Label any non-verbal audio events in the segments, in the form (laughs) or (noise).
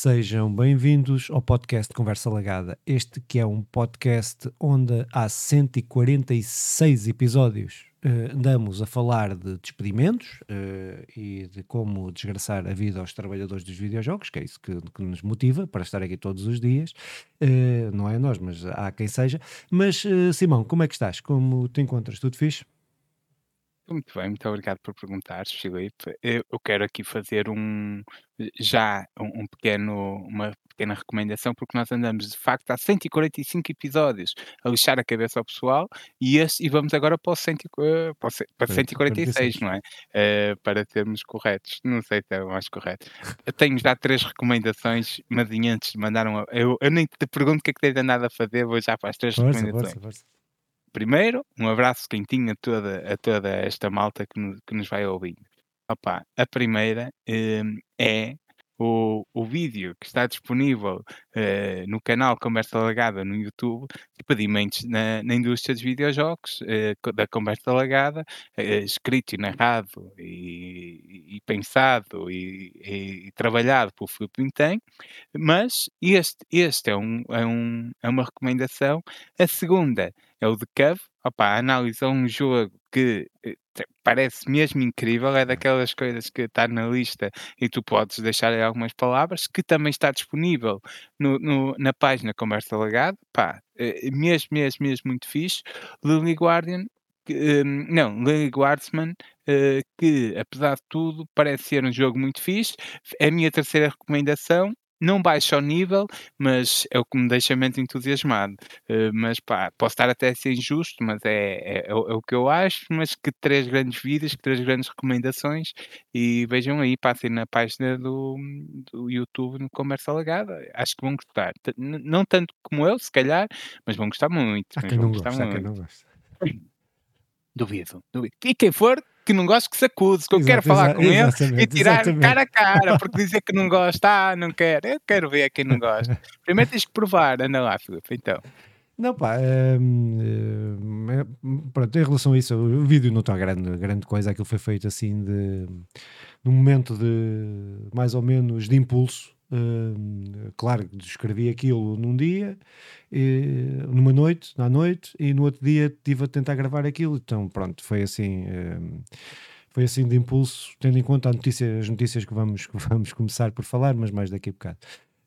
Sejam bem-vindos ao podcast Conversa Lagada. Este que é um podcast onde há 146 episódios eh, andamos a falar de despedimentos eh, e de como desgraçar a vida aos trabalhadores dos videojogos, que é isso que, que nos motiva para estar aqui todos os dias. Eh, não é nós, mas há quem seja. Mas, Simão, como é que estás? Como te encontras? Tudo fixe? Muito bem, muito obrigado por perguntares, Filipe. Eu eu quero aqui fazer um já um um pequeno uma pequena recomendação, porque nós andamos de facto há 145 episódios a lixar a cabeça ao pessoal e esse e vamos agora para o cento e qua para o ce para 146, 46. não é? Eh, para sermos corretos, não sei se é o mais correto. Eu tenho já 3 recomendações, mas e antes de mandar uma eu eu nem te pergunto o que é que tens andado a fazer, vou já para as 3 Força, recomendações. força, força. Primeiro, um abraço quentinho a toda a toda esta malta que nos que nos vai ouvindo. Opa, a primeira, hum, é o o vídeo que está disponível, eh, no canal Conversa Lagada no YouTube, de pedimentos na na indústria dos videojogos, co da Conversa Lagada, eh, escrito e narrado e e pensado e e trabalhado pelo Filipe Vintém, mas este este é um é um é uma recomendação. A segunda é o The Cove. Opa, analisou um jogo que, parece mesmo incrível, é daquelas coisas que está na lista e tu podes deixar aí algumas palavras, que também está disponível no no na página Conversa Lagada, pá, eh, mesmo, mesmo, mesmo muito fixe. Lily Guardian, hum, não, Lily Guardsman, eh, que apesar de tudo parece ser um jogo muito fixe. É a minha terceira recomendação, não baixa o nível, mas é o que me deixa menos entusiasmado. Eh, mas pá, posso estar até a ser injusto, mas é é é o é o que eu acho, mas que 3 grandes vídeos, que 3 grandes recomendações e vejam aí, passem na página do do YouTube no Conversa Alagada, acho que vão gostar. T não tanto como eu, se calhar, mas vão gostar muito, Há quem não gosta, há quem muito. não gosta. Duvido, duvido. E quem for que não goste que se acuse, que eu quero falar com ele e exatamente, tirar cara exatamente. a cara, porque dizer que não gosta, "Ah, não quero", eu quero ver quem não gosta. Primeiro tens que provar, anda lá Filipe, então. Não, pá, hum, eh, pronto, em relação a isso, o vídeo não está grande, grande coisa, aquilo foi feito assim de, num momento de, mais ou menos, de impulso. Hum, claro, que escrevi aquilo num dia, eh, numa noite, à noite, e no outro dia estive a tentar gravar aquilo, então pronto, foi assim, hum, foi assim de impulso, tendo em conta notícia- as notícias que vamos, que vamos começar por falar, mas mais daqui a bocado.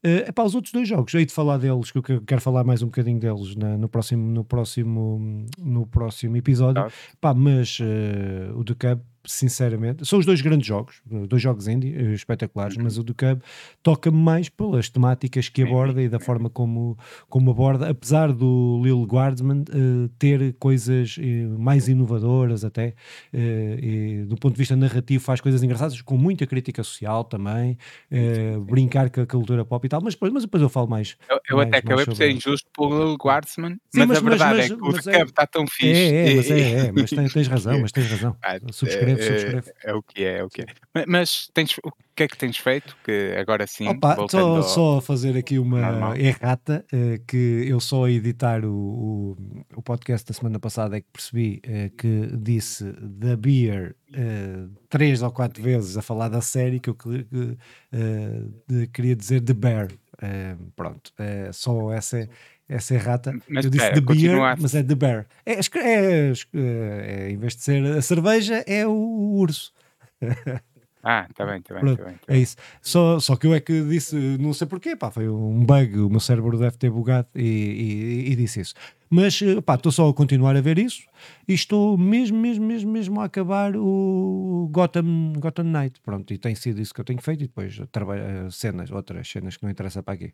Uh, epá, os outros dois jogos, hei de falar deles, que eu que- quero falar mais um bocadinho deles na- no, próximo, no, próximo, no próximo episódio. Pá, mas uh, o The Cub, sinceramente, são os dois grandes jogos, dois jogos indie uh, espetaculares, Uhum. mas o The Cub toca-me mais pelas temáticas que aborda e da forma como, como aborda, apesar do Lil Guardsman uh, ter coisas uh, mais inovadoras até, uh, e do ponto de vista narrativo faz coisas engraçadas, com muita crítica social também, Sim, sim, eh, sim. brincar com a cultura pop e tal, mas depois, mas depois eu falo mais, Eu eu mais, até acabei por ser injusto pelo Lil Guardsman, Sim, mas mas, a mas, verdade é mas, que o mas The é, Cub está tão fixe é, é, mas e é, é, mas tem- tens razão, (laughs) mas tens razão. Subscrevo, é subscrevo. é o que é, é o que é. Ma mas tens o que é que tens feito? Que agora sim, Opa, voltando só, ao só fazer aqui uma normal. errata, eh, que eu só a editar o, o, o podcast da semana passada é que percebi eh, que disse The Beer eh, três ou quatro vezes a falar da série que eu que- que, eh, de- queria dizer The Bear. Eh, pronto, eh, só essa, essa errata. Mas Eu disse espera, The Beer, a mas é The Bear. É, é, é, em vez de ser a cerveja, é o urso. (laughs) ah, está bem, está bem, Pronto, está bem, está é bem. isso. Só, só que eu é que disse, não sei porquê, pá, foi um bug, o meu cérebro deve ter bugado e, e- e disse isso. Mas, eh, pá, estou só a continuar a ver isso e estou mesmo, mesmo, mesmo, mesmo a acabar o Gotham, Gotham Knight. Pronto, e tem sido isso que eu tenho feito e depois trabalho cenas, outras cenas que não interessa para aqui.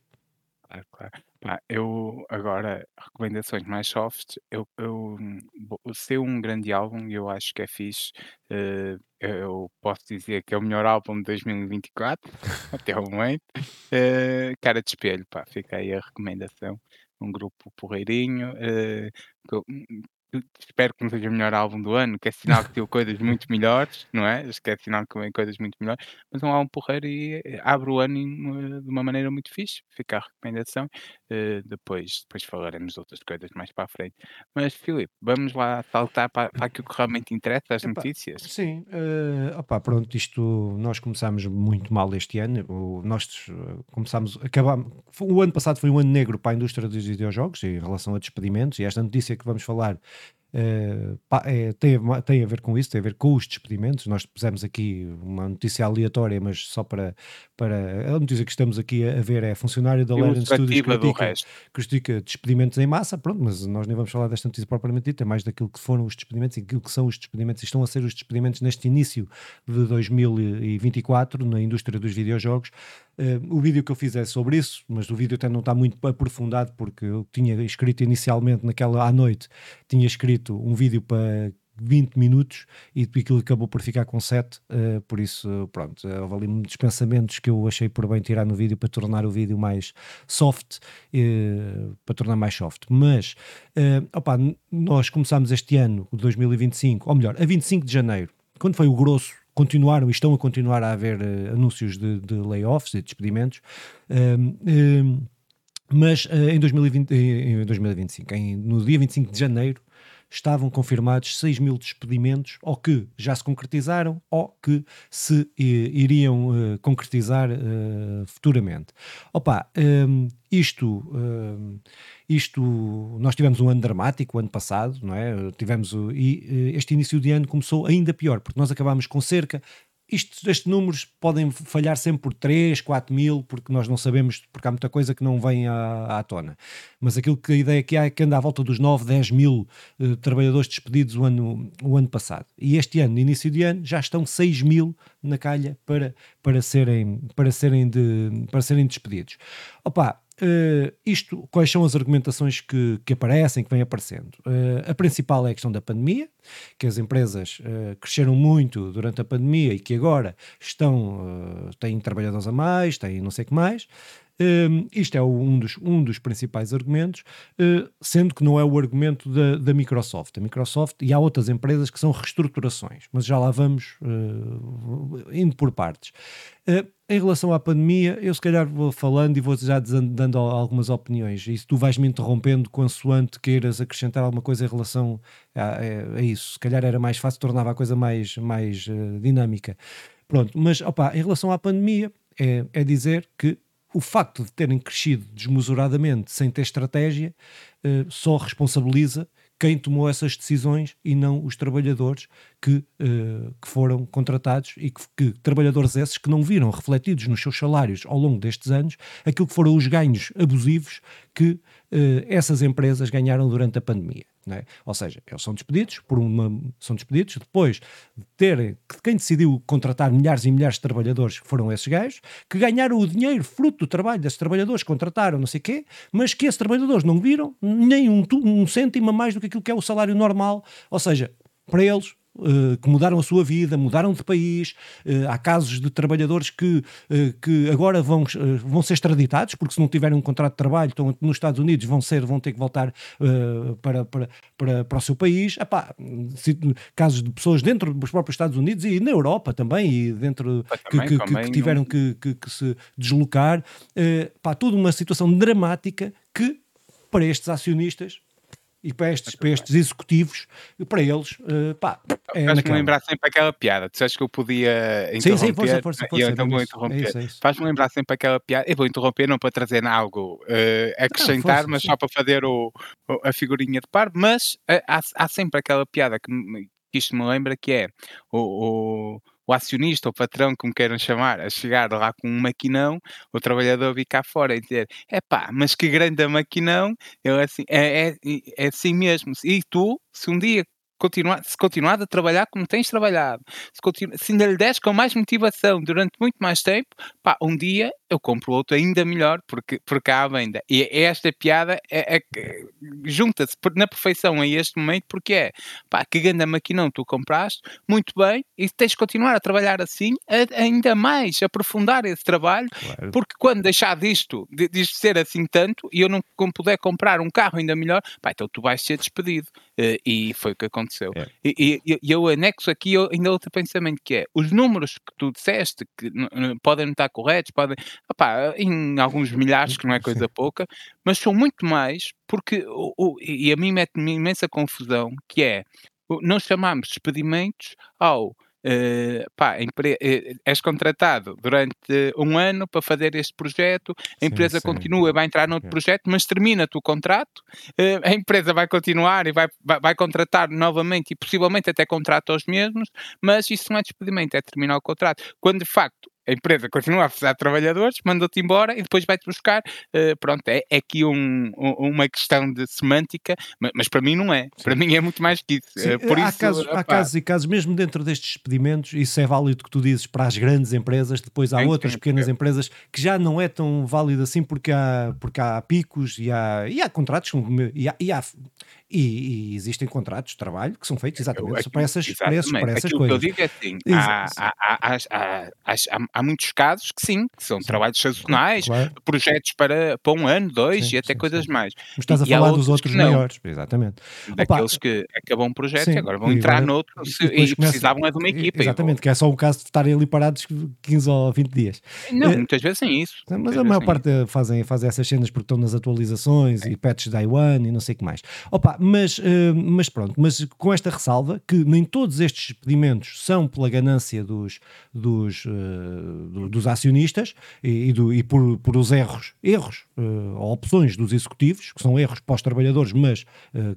Claro, claro. Pá, eu agora, recomendações mais soft, eu, eu hum, bo- o um grande álbum, e eu acho que é fixe. eh, eu posso dizer que é o melhor álbum de 2024, (laughs) até ao momento. Eh, Cara de Espelho, pá, fica aí a recomendação. Um grupo porreirinho, eh, espero que não seja o melhor álbum do ano, que é sinal que teve coisas muito (laughs) melhores, não é? Acho que é sinal que vem coisas muito melhores, mas é um álbum porreiro e eh, abre o ano em, de uma maneira muito fixe. Fica a recomendação. Eh, depois, depois falaremos de outras coisas mais para a frente. Mas, Filipe, vamos lá saltar para, para aquilo que realmente interessa, as Epá, notícias. sim, eh, opá, pronto, isto nós começámos muito mal este ano. O, nós começámos, acabámos, o ano passado foi um ano negro para a indústria dos videojogos em relação a despedimentos, e esta notícia que vamos falar pá, é, tem, a tem a ver com isso, tem a ver com os despedimentos. Nós pusemos aqui uma notícia aleatória, mas só para, para a notícia que estamos aqui a, a ver é funcionário da Legend Studios do critica critica despedimentos em massa, pronto, mas nós nem vamos falar desta notícia propriamente dita, é mais daquilo que foram os despedimentos e aquilo que são os despedimentos e estão a ser os despedimentos neste início de 2024 na indústria dos videojogos. Eh, o vídeo que eu fiz é sobre isso, mas o vídeo até não está muito aprofundado porque eu tinha escrito inicialmente naquela à noite, tinha escrito um vídeo para 20 minutos e aquilo acabou por ficar com 7, eh, por isso, pronto, houve ali muitos pensamentos que eu achei por bem tirar no vídeo para tornar o vídeo mais soft, eh, para tornar mais soft. Mas, eh, opa, nós começámos este ano, o 2025, ou melhor, a 25 de janeiro, quando foi o grosso, continuaram e estão a continuar a haver eh, anúncios de, de layoffs e despedimentos. Um, um, mas eh, em, 2020, em 2025, em- no dia 25 de janeiro, estavam confirmados 6 mil despedimentos, ou que já se concretizaram, ou que se eh, iriam eh, concretizar eh, futuramente. Opa, hum, isto, hum, isto, nós tivemos um ano dramático o ano passado, não é? Tivemos, e eh, este início de ano começou ainda pior, porque nós acabámos com cerca isto, estes números podem falhar sempre por 3, 4 mil, porque nós não sabemos, porque há muita coisa que não vem à, à tona. Mas aquilo que a ideia que há é que anda à volta dos 9, 10 mil eh, trabalhadores despedidos o ano, o ano passado. E este ano, no início de ano, já estão 6 mil na calha para, para, serem, para, serem, de, para serem despedidos. Opa, eh, isto, quais são as argumentações que, que aparecem, que vêm aparecendo? Eh, a principal é a questão da pandemia, que as empresas eh, cresceram muito durante a pandemia e que agora estão, têm trabalhadores a mais, têm não sei o que mais. Um, isto é um dos, um dos principais argumentos, uh, sendo que não é o argumento da, da Microsoft. A Microsoft e há outras empresas que são reestruturações, mas já lá vamos uh, indo por partes. Uh, em relação à pandemia, eu se calhar vou falando e vou já dando al- algumas opiniões. E se tu vais me interrompendo consoante queiras acrescentar alguma coisa em relação a, a- isso, se calhar era mais fácil, tornava a coisa mais, mais dinâmica. Pronto, mas opa, em relação à pandemia, é, é dizer que o facto de terem crescido desmesuradamente sem ter estratégia eh, só responsabiliza quem tomou essas decisões e não os trabalhadores que, eh, que foram contratados e que, que trabalhadores esses que não viram refletidos nos seus salários ao longo destes anos aquilo que foram os ganhos abusivos que eh, essas empresas ganharam durante a pandemia. é? Ou seja, eles são despedidos por uma são despedidos depois de terem que quem decidiu contratar milhares e milhares de trabalhadores foram esses gajos que ganharam o dinheiro fruto do trabalho desses trabalhadores contrataram não sei quê, mas que esses trabalhadores não viram nem um, um cêntimo a mais do que aquilo que é o salário normal, ou seja, para eles que mudaram a sua vida, mudaram de país. eh, há casos de trabalhadores que, eh, que agora vão, eh, vão ser extraditados, porque se não tiverem um contrato de trabalho, estão nos Estados Unidos, vão, ser, vão ter que voltar eh, para, para, para, para o seu país. Epá, casos de pessoas dentro dos próprios Estados Unidos e na Europa também, e dentro que, também, que- que- também que tiveram que, que- que se deslocar. Eh, pá, toda uma situação dramática que, para estes acionistas e para estes, para estes executivos, para eles, eh, pá, é Faz-me lembrar sempre aquela piada. Tu sabes que eu podia Sim, sim, interromper força, força, força. eu então vou. É interromper. é. Faz-me lembrar sempre aquela piada. Eu vou interromper não para trazer algo eh, acrescentar, força, mas sim. só para fazer o, o- a figurinha de par. Mas eh, há, há sempre aquela piada que, que isto me lembra que é o, o, o acionista, o patrão, como queiram chamar, a chegar lá com um maquinão, o trabalhador vir cá fora e dizer: epá, mas que grande maquinão, ele assim, é, é, é assim mesmo. E tu, se um dia continuar, se continuar a trabalhar como tens trabalhado, se, continu, se ainda lhe des com mais motivação durante muito mais tempo, pá, um dia eu compro outro ainda melhor porque, porque há a venda. E esta piada é, é junta-se na perfeição a este momento porque é pá, que grande maquinão tu compraste, muito bem, e tens de continuar a trabalhar assim, a, ainda mais aprofundar esse trabalho, claro. porque quando deixar disto, de, de ser assim tanto, e eu não puder comprar um carro ainda melhor, pá, então tu vais ser despedido. Uh, e foi o que aconteceu. É. E, e, e, eu anexo aqui ainda outro pensamento que é os números que tu disseste que podem não estar corretos, podem opá, em alguns milhares, que não é coisa Sim. pouca, mas são muito mais, porque e a mim mete-me imensa confusão, que é não chamamos despedimentos ao Uh, pá, uh, és contratado durante um ano para fazer este projeto, a empresa sim, continua, vai entrar noutro projeto, mas termina-te o contrato, uh, a empresa vai continuar e vai, vai, vai, contratar novamente e possivelmente até contrata os mesmos, mas isso não é despedimento, é terminar o contrato. Quando de facto a empresa continua a precisar de trabalhadores, manda-te embora e depois vai-te buscar. Uh, pronto, é, é aqui um, um, uma questão de semântica, mas, mas, para mim não é. Sim. Para mim é muito mais que isso. Sim, uh, por há, isso casos, há casos e casos, mesmo dentro destes despedimentos, isso é válido que tu dizes para as grandes empresas, depois há sim, outras pequenas empresas que já não é tão válido assim porque há, porque há picos e há, e há contratos e há, e há e, e, existem contratos de trabalho que são feitos exatamente para essas, exatamente. Para, essas Aquilo coisas. que eu digo é assim: há, há, há, há, muitos casos que sim, que são sim. trabalhos sazonais, claro. projetos para, para um ano, dois sim, e até sim, coisas mais. Mas estás a e falar dos outros maiores, exatamente. Daqueles Opa, que acabam um projeto e agora vão entrar noutro e, e, precisavam é de uma equipa. Exatamente, que é só um caso de estarem ali parados 15 ou 20 dias. Não, uh, muitas vezes é isso. Mas a maior parte fazem, fazem essas cenas porque estão nas atualizações e patches da Iwan e não sei o que mais. Opa, mas, uh, mas pronto, mas com esta ressalva que nem todos estes pedimentos são pela ganância dos, dos, uh, dos acionistas e, e, do, e por, por os erros, erros uh, ou opções dos executivos, que são erros para os trabalhadores, mas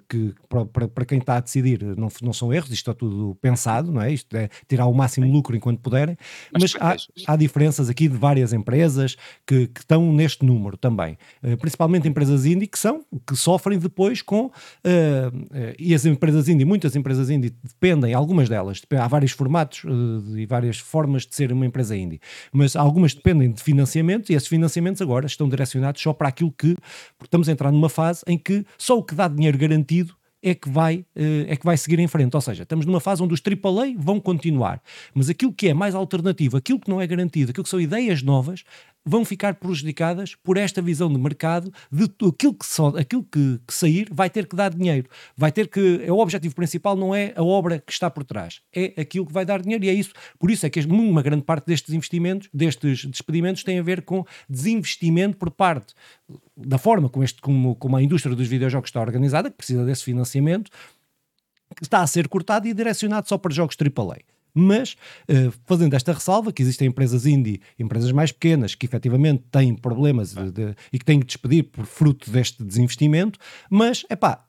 que para, para, quem está a decidir não, não são erros, isto está tudo pensado, não é? Isto é tirar o máximo lucro enquanto puderem, mas, mas há, há, diferenças aqui de várias empresas que, que estão neste número também, principalmente empresas indie que são, que sofrem depois com uh, e as empresas indie, muitas empresas indie dependem, algumas delas, há vários formatos uh, e várias formas de ser uma empresa indie, mas algumas dependem de financiamento e esses financiamentos agora estão direcionados só para aquilo que, porque estamos a entrar numa fase em que só o que dá dinheiro garantido é que vai, é que vai seguir em frente. Ou seja, estamos numa fase onde os AAA vão continuar, mas aquilo que é mais alternativo, aquilo que não é garantido, aquilo que são ideias novas, vão ficar prejudicadas por esta visão de mercado de aquilo que, só, aquilo que, que, sair vai ter que dar dinheiro. Vai ter que. É o objetivo principal não é a obra que está por trás, é aquilo que vai dar dinheiro e é isso. Por isso é que uma grande parte destes investimentos, destes despedimentos, tem a ver com desinvestimento por parte da forma como, este, como, como a indústria dos videojogos está organizada, que precisa desse financiamento, que está a ser cortado e direcionado só para jogos AAA. Mas, uh, fazendo esta ressalva, que existem empresas indie, empresas mais pequenas, que efetivamente têm problemas de, de, e que têm que despedir por fruto deste desinvestimento, mas, é pá,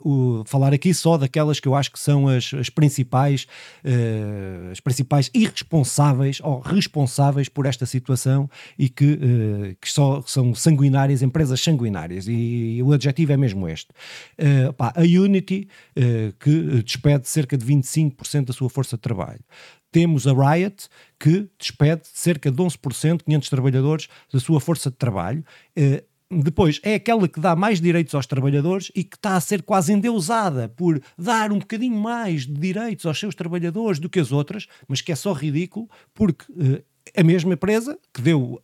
falar aqui só daquelas que eu acho que são as, as principais, uh, as principais irresponsáveis ou responsáveis por esta situação e que, uh, que só são sanguinárias, empresas sanguinárias, e, e o adjetivo é mesmo este. Pá, a Unity, que despede cerca de 25% da sua força de trabalho temos a Riot, que despede cerca de 11%, 500 trabalhadores, da sua força de trabalho. Uh, depois, é aquela que dá mais direitos aos trabalhadores e que está a ser quase endeusada por dar um bocadinho mais de direitos aos seus trabalhadores do que as outras, mas que é só ridículo, porque uh, a mesma empresa que deu,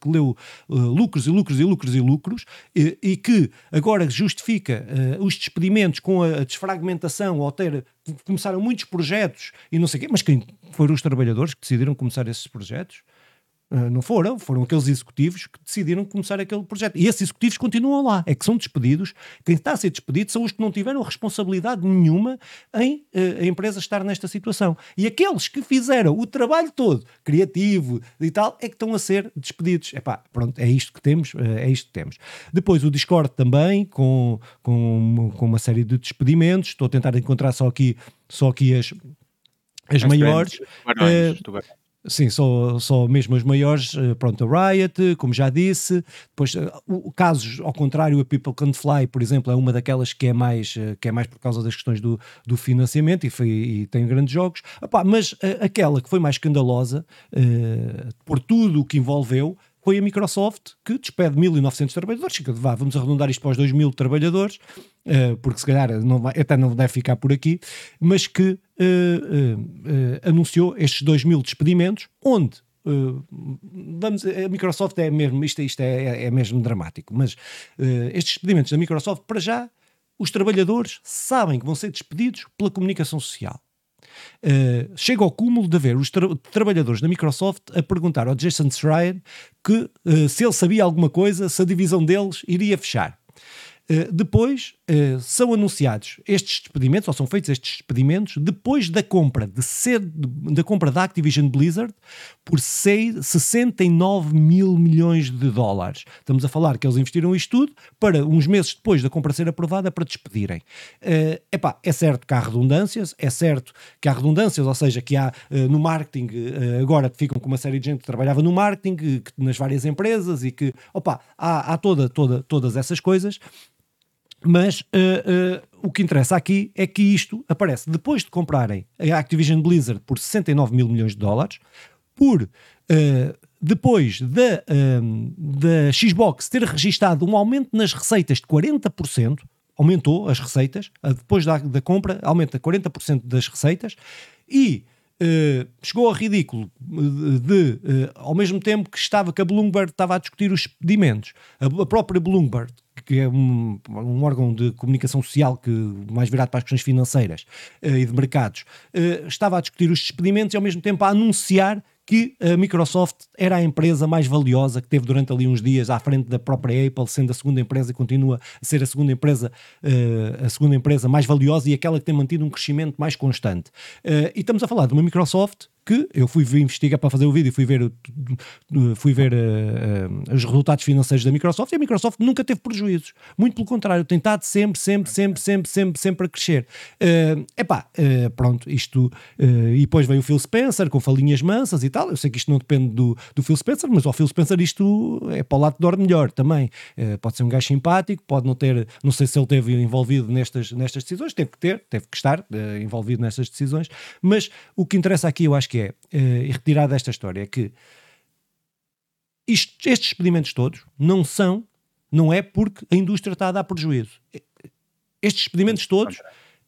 que deu uh, lucros e lucros e lucros e lucros e, que agora justifica os despedimentos com a, desfragmentação ou ter começaram muitos projetos e não sei o quê, mas quem foram os trabalhadores que decidiram começar esses projetos? Uh, não foram, foram aqueles executivos que decidiram começar aquele projeto. E esses executivos continuam lá, é que são despedidos. Quem está a ser despedido são os que não tiveram responsabilidade nenhuma em uh, a empresa estar nesta situação. E aqueles que fizeram o trabalho todo, criativo e tal, é que estão a ser despedidos. Epá, pronto, é isto que temos, uh, é isto que temos. Depois o Discord também, com, com, com uma série de despedimentos. Estou a tentar encontrar só aqui, só aqui as, as, as maiores. Grandes, Sim, só, só mesmo as maiores, eh, pronto, a Riot, como já disse, depois eh, casos ao contrário, a People Can Fly, por exemplo, é uma daquelas que é mais, eh, que é mais por causa das questões do, do financiamento e, foi, e tem grandes jogos, Epá, mas aquela que foi mais escandalosa uh, por tudo o que envolveu foi a Microsoft que despede 1.900 trabalhadores. Fica, vá, vamos arredondar isto para os 2.000 trabalhadores, uh, porque se calhar não vai, até não deve ficar por aqui, mas que uh, uh, anunciou estes 2.000 despedimentos, onde Uh, vamos, a Microsoft é mesmo, isto, isto é, é, é mesmo dramático, mas uh, estes despedimentos da Microsoft, para já, os trabalhadores sabem que vão ser despedidos pela comunicação social. Uh, chega ao cúmulo de ver os tra trabalhadores da Microsoft a perguntar ao Jason Schreier que uh, se ele sabia alguma coisa, se a divisão deles iria fechar. Uh, depois são anunciados estes despedimentos, ou são feitos estes despedimentos, depois da compra de ser, da compra da Activision Blizzard por 6, 69 mil milhões de dólares. Estamos a falar que eles investiram isto tudo para uns meses depois da compra ser aprovada para despedirem. Uh, epá, é certo que há redundâncias, é certo que há redundâncias, ou seja, que há uh, no marketing, uh, agora ficam com uma série de gente que trabalhava no marketing, que, nas várias empresas e que, opa, há, há toda, toda, todas essas coisas. Mas uh, uh, o que interessa aqui é que isto aparece. Depois de comprarem a Activision Blizzard por 69 mil milhões de dólares, por uh, depois da, da Xbox ter registado um aumento nas receitas de 40%, aumentou as receitas, depois da, da compra, aumenta 40% das receitas, e Uh, chegou ao ridículo de, uh, ao mesmo tempo que estava que a Bloomberg estava a discutir os pedimentos, a, a própria Bloomberg que é um, um, órgão de comunicação social que mais virado para as questões financeiras uh, e de mercados, estava a discutir os despedimentos e ao mesmo tempo a anunciar que a Microsoft era a empresa mais valiosa que teve durante ali uns dias à frente da própria Apple, sendo a segunda empresa e continua a ser a segunda empresa, uh, a segunda empresa mais valiosa e aquela que tem mantido um crescimento mais constante. e estamos a falar de uma Microsoft que eu fui investigar para fazer o vídeo, fui ver, fui ver uh, uh, os resultados financeiros da Microsoft e a Microsoft nunca teve prejuízos. Muito pelo contrário, tem estado sempre, sempre, sempre, sempre, sempre, sempre a crescer. Uh, epá, uh, pronto, isto. E depois veio o Phil Spencer com falinhas mansas e tal. Eu sei que isto não depende do, do Phil Spencer, mas ao Phil Spencer isto é para o lado de dorme melhor também. pode ser um gajo simpático, pode não ter, não sei se ele teve envolvido nestas, nestas decisões, teve que ter, teve que estar envolvido nestas decisões, mas o que interessa aqui eu acho que é é, uh, e retirar desta história, é que isto, estes expedimentos todos não são, não é porque a indústria está a dar prejuízo. Estes expedimentos todos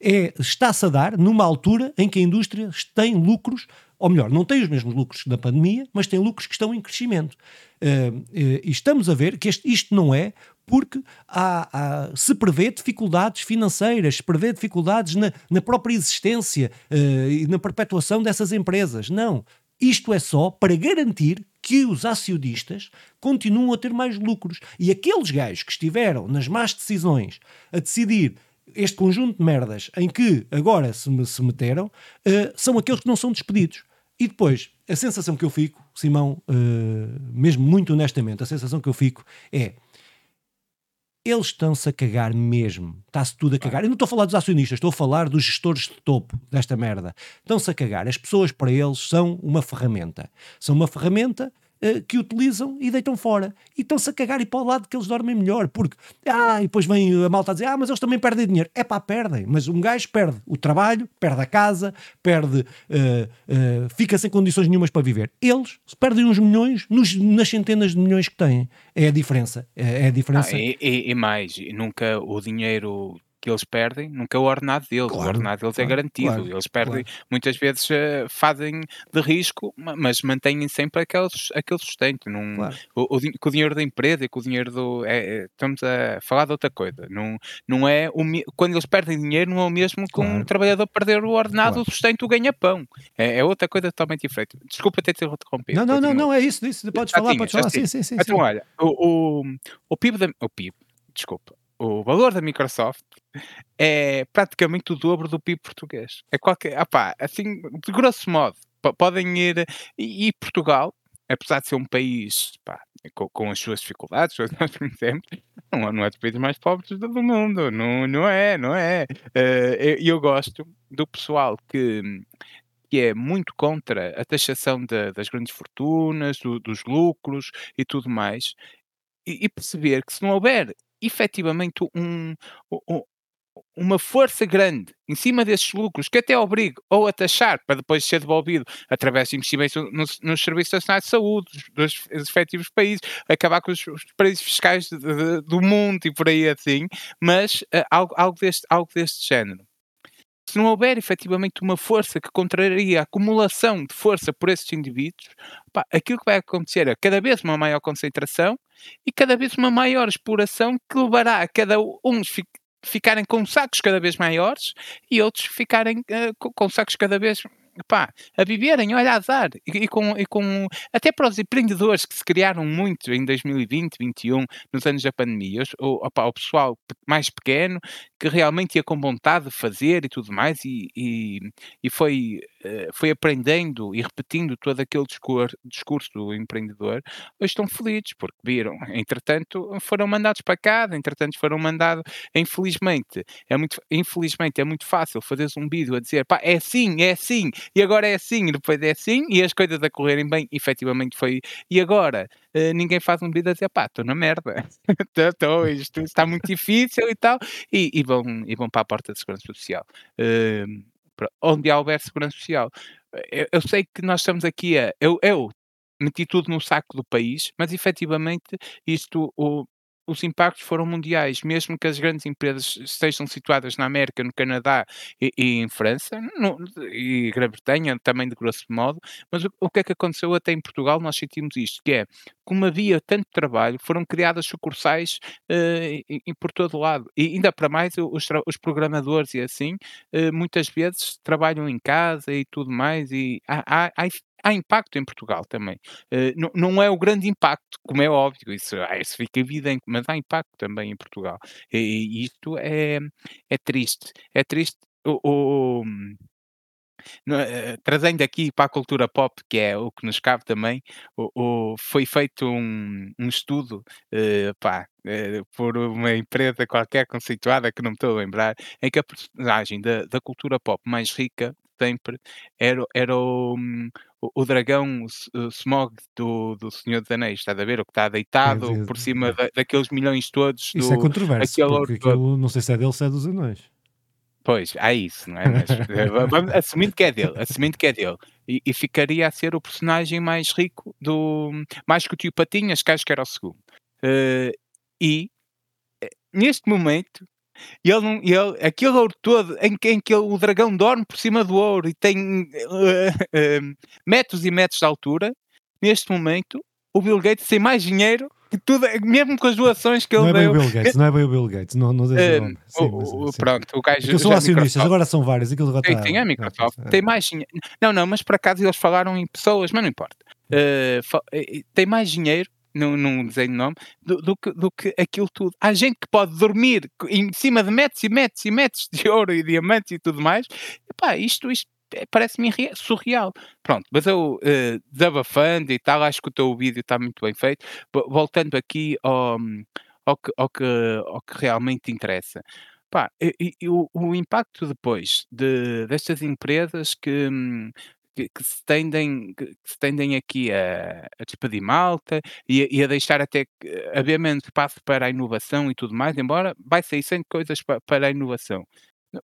é, está-se a dar numa altura em que a indústria tem lucros, ou melhor, não tem os mesmos lucros da pandemia, mas tem lucros que estão em crescimento. Uh, uh, e estamos a ver que este, isto não é porque há, há, se prevê dificuldades financeiras, se prevê dificuldades na, na própria existência uh, e na perpetuação dessas empresas. Não. Isto é só para garantir que os acionistas continuam a ter mais lucros. E aqueles gajos que estiveram nas más decisões a decidir este conjunto de merdas em que agora se, se meteram, uh, são aqueles que não são despedidos. E depois, a sensação que eu fico, Simão, uh, mesmo muito honestamente, a sensação que eu fico é eles estão-se a cagar mesmo. Está-se tudo a cagar. Eu não estou a falar dos acionistas, estou a falar dos gestores de topo desta merda. Estão-se a cagar. As pessoas, para eles, são uma ferramenta. São uma ferramenta uh, que utilizam e deitam fora. E estão-se a cagar e para o lado que eles dormem melhor. Porque, ah, e depois vem a malta a dizer, ah, mas eles também perdem dinheiro. É pá, perdem. Mas um gajo perde o trabalho, perde a casa, perde, uh, uh, fica sem condições nenhumas para viver. Eles perdem uns milhões nos, nas centenas de milhões que têm. É a diferença. É, é a diferença. Ah, e, e, e mais, nunca o dinheiro que eles perdem nunca é o ordenado deles. Claro, o ordenado deles é claro, é garantido. Claro, eles perdem, muitas vezes uh, fazem de risco, mas mantêm sempre aqueles, aquele sustento. Num, o, o, com o dinheiro da empresa e com o dinheiro do. É, é, estamos a falar de outra coisa. Não, não é o, quando eles perdem dinheiro, não é o mesmo que um trabalhador perder o ordenado, o sustento, o ganha-pão. É, é, outra coisa totalmente diferente. Desculpa ter te interrompido. Não, não, não, não, é isso. isso. Podes falar, podes falar. Sim, sim, sim. Então, sim. olha, o, o, o PIB da. O PIB, desculpa o valor da Microsoft é praticamente o dobro do PIB português. É qualquer, opá, assim, de grosso modo, podem ir. E, e, Portugal, apesar de ser um país pá, com, com, as suas dificuldades, nós conhecemos, não, é, não é dos países mais pobres do mundo. Não, não é, não é. Eh, e uh, eu, eu gosto do pessoal que que é muito contra a taxação de, das grandes fortunas, do, dos lucros e tudo mais, e, e, perceber que se não houver efetivamente um, um, uma força grande em cima desses lucros que até obriga ou a taxar para depois ser devolvido através de investimentos nos, serviços nacionais de saúde dos, dos efetivos países, acabar com os, os fiscais de, de, do mundo e por aí assim, mas uh, algo, algo, deste, algo deste género. Se não houver efetivamente uma força que contraria a acumulação de força por esses indivíduos, pá, aquilo que vai acontecer é cada vez uma maior concentração e cada vez uma maior exploração que levará a cada um ficarem com sacos cada vez maiores e outros ficarem uh, com sacos cada vez pá, a viverem, olha, azar. E, e, com, e com, até para os empreendedores que se criaram muito em 2020, 2021, nos anos da pandemia, o, opa, o pessoal mais pequeno, que realmente ia com vontade de fazer e tudo mais, e, e, e foi, uh, foi aprendendo e repetindo todo aquele discurso, discurso do empreendedor, hoje estão felizes, porque viram, entretanto, foram mandados para casa, entretanto, foram mandados, infelizmente, é muito, infelizmente, é muito fácil fazer um vídeo a dizer, pá, é assim, é assim, e agora é assim, e depois é assim, e as coisas a correrem bem, efetivamente foi. E agora uh, ninguém faz um vídeo a dizer, pá, estou na merda, (laughs) estou, isto está muito difícil e tal, e, e, vão, e vão para a porta de segurança social. Uh, onde houver segurança social. Eu, eu, sei que nós estamos aqui a. Eu, eu meti tudo no saco do país, mas efetivamente isto, o, os impactos foram mundiais, mesmo que as grandes empresas estejam situadas na América, no Canadá e, e em França, no, e Grã-Bretanha também de grosso modo, mas o, o, que é que aconteceu até em Portugal, nós sentimos isto, que é, como havia tanto trabalho, foram criadas sucursais uh, e, e por todo lado, e ainda para mais os, os programadores e assim, uh, muitas vezes trabalham em casa e tudo mais, e há, há, há há impacto em Portugal também. Uh, não, não é o grande impacto, como é óbvio, isso, ah, isso fica evidente, mas há impacto também em Portugal. E, e isto é, é triste. É triste. O, o, no, uh, trazendo aqui para a cultura pop, que é o que nos cabe também, o, o foi feito um, um estudo uh, pá, uh, por uma empresa qualquer conceituada, que não me estou a lembrar, em que a personagem da, da cultura pop mais rica sempre era, era o, o, o dragão o Smog do, do Senhor dos Anéis, estás a ver? O que está deitado é, por cima da, daqueles milhões todos. Isso é do, é controverso, porque aquilo, não sei se é dele, se é dos Anéis. Pois, há isso, não é? Mas, eh, vamos, assumindo que é dele, assumindo que é dele. E, e, ficaria a ser o personagem mais rico do. Mais que o tio Patinhas, que acho que era o segundo. Uh, e eh, neste momento e ele, não, ele aquele ouro todo em que, em que o dragão dorme por cima do ouro e tem uh, uh, metros e metros de altura, neste momento, o Bill Gates tem mais dinheiro que tudo, mesmo com as doações que ele não deu. É bem o Bill Gates, não é bem o Bill Gates, não, não uh, sim, o, mas, pronto, o gajo. Aquilo são acionistas, agora são vários. Aquilo tem, tem a Microsoft, é. tem mais dinheiro. Não, não, mas por acaso eles falaram em pessoas, mas não importa. Uh, tem mais dinheiro não, não desenho nome, do, do, que, do que aquilo tudo. Há gente que pode dormir em cima de metros e metros e metros de ouro e diamantes e tudo mais. Epá, isto, isto é, parece-me surreal. Pronto, mas eu uh, desabafando e tal, acho que o teu vídeo está muito bem feito. Voltando aqui ao, ao, que, ao, que, ao que realmente interessa. Pá, e, e, o, o, impacto depois de, destas empresas que, hum, que, que se tendem, que, se tendem aqui a, a despedir malta e, e, a deixar até haver menos espaço para a inovação e tudo mais, embora vai sair sempre coisas para, para a inovação.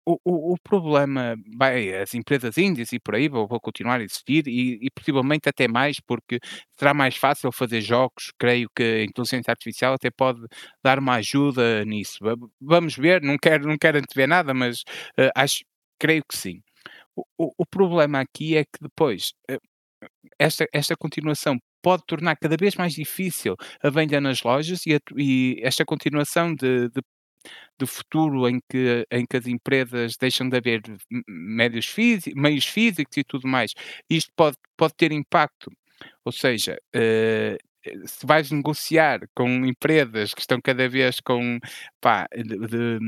O, o, o, problema vai, as empresas índias e por aí vão, vão continuar a existir e, e, possivelmente até mais, porque será mais fácil fazer jogos. Creio que a inteligência artificial até pode dar uma ajuda nisso. Vamos ver, não quero, não quero antever nada, mas uh, acho, creio que sim. O, o, problema aqui é que depois eh, esta, esta continuação pode tornar cada vez mais difícil a venda nas lojas e, a, e esta continuação de, de, de, futuro em que, em que as empresas deixam de haver médios físicos, meios físicos e tudo mais, isto pode, pode ter impacto. Ou seja, uh, se vais negociar com empresas que estão cada vez com pá, de, de,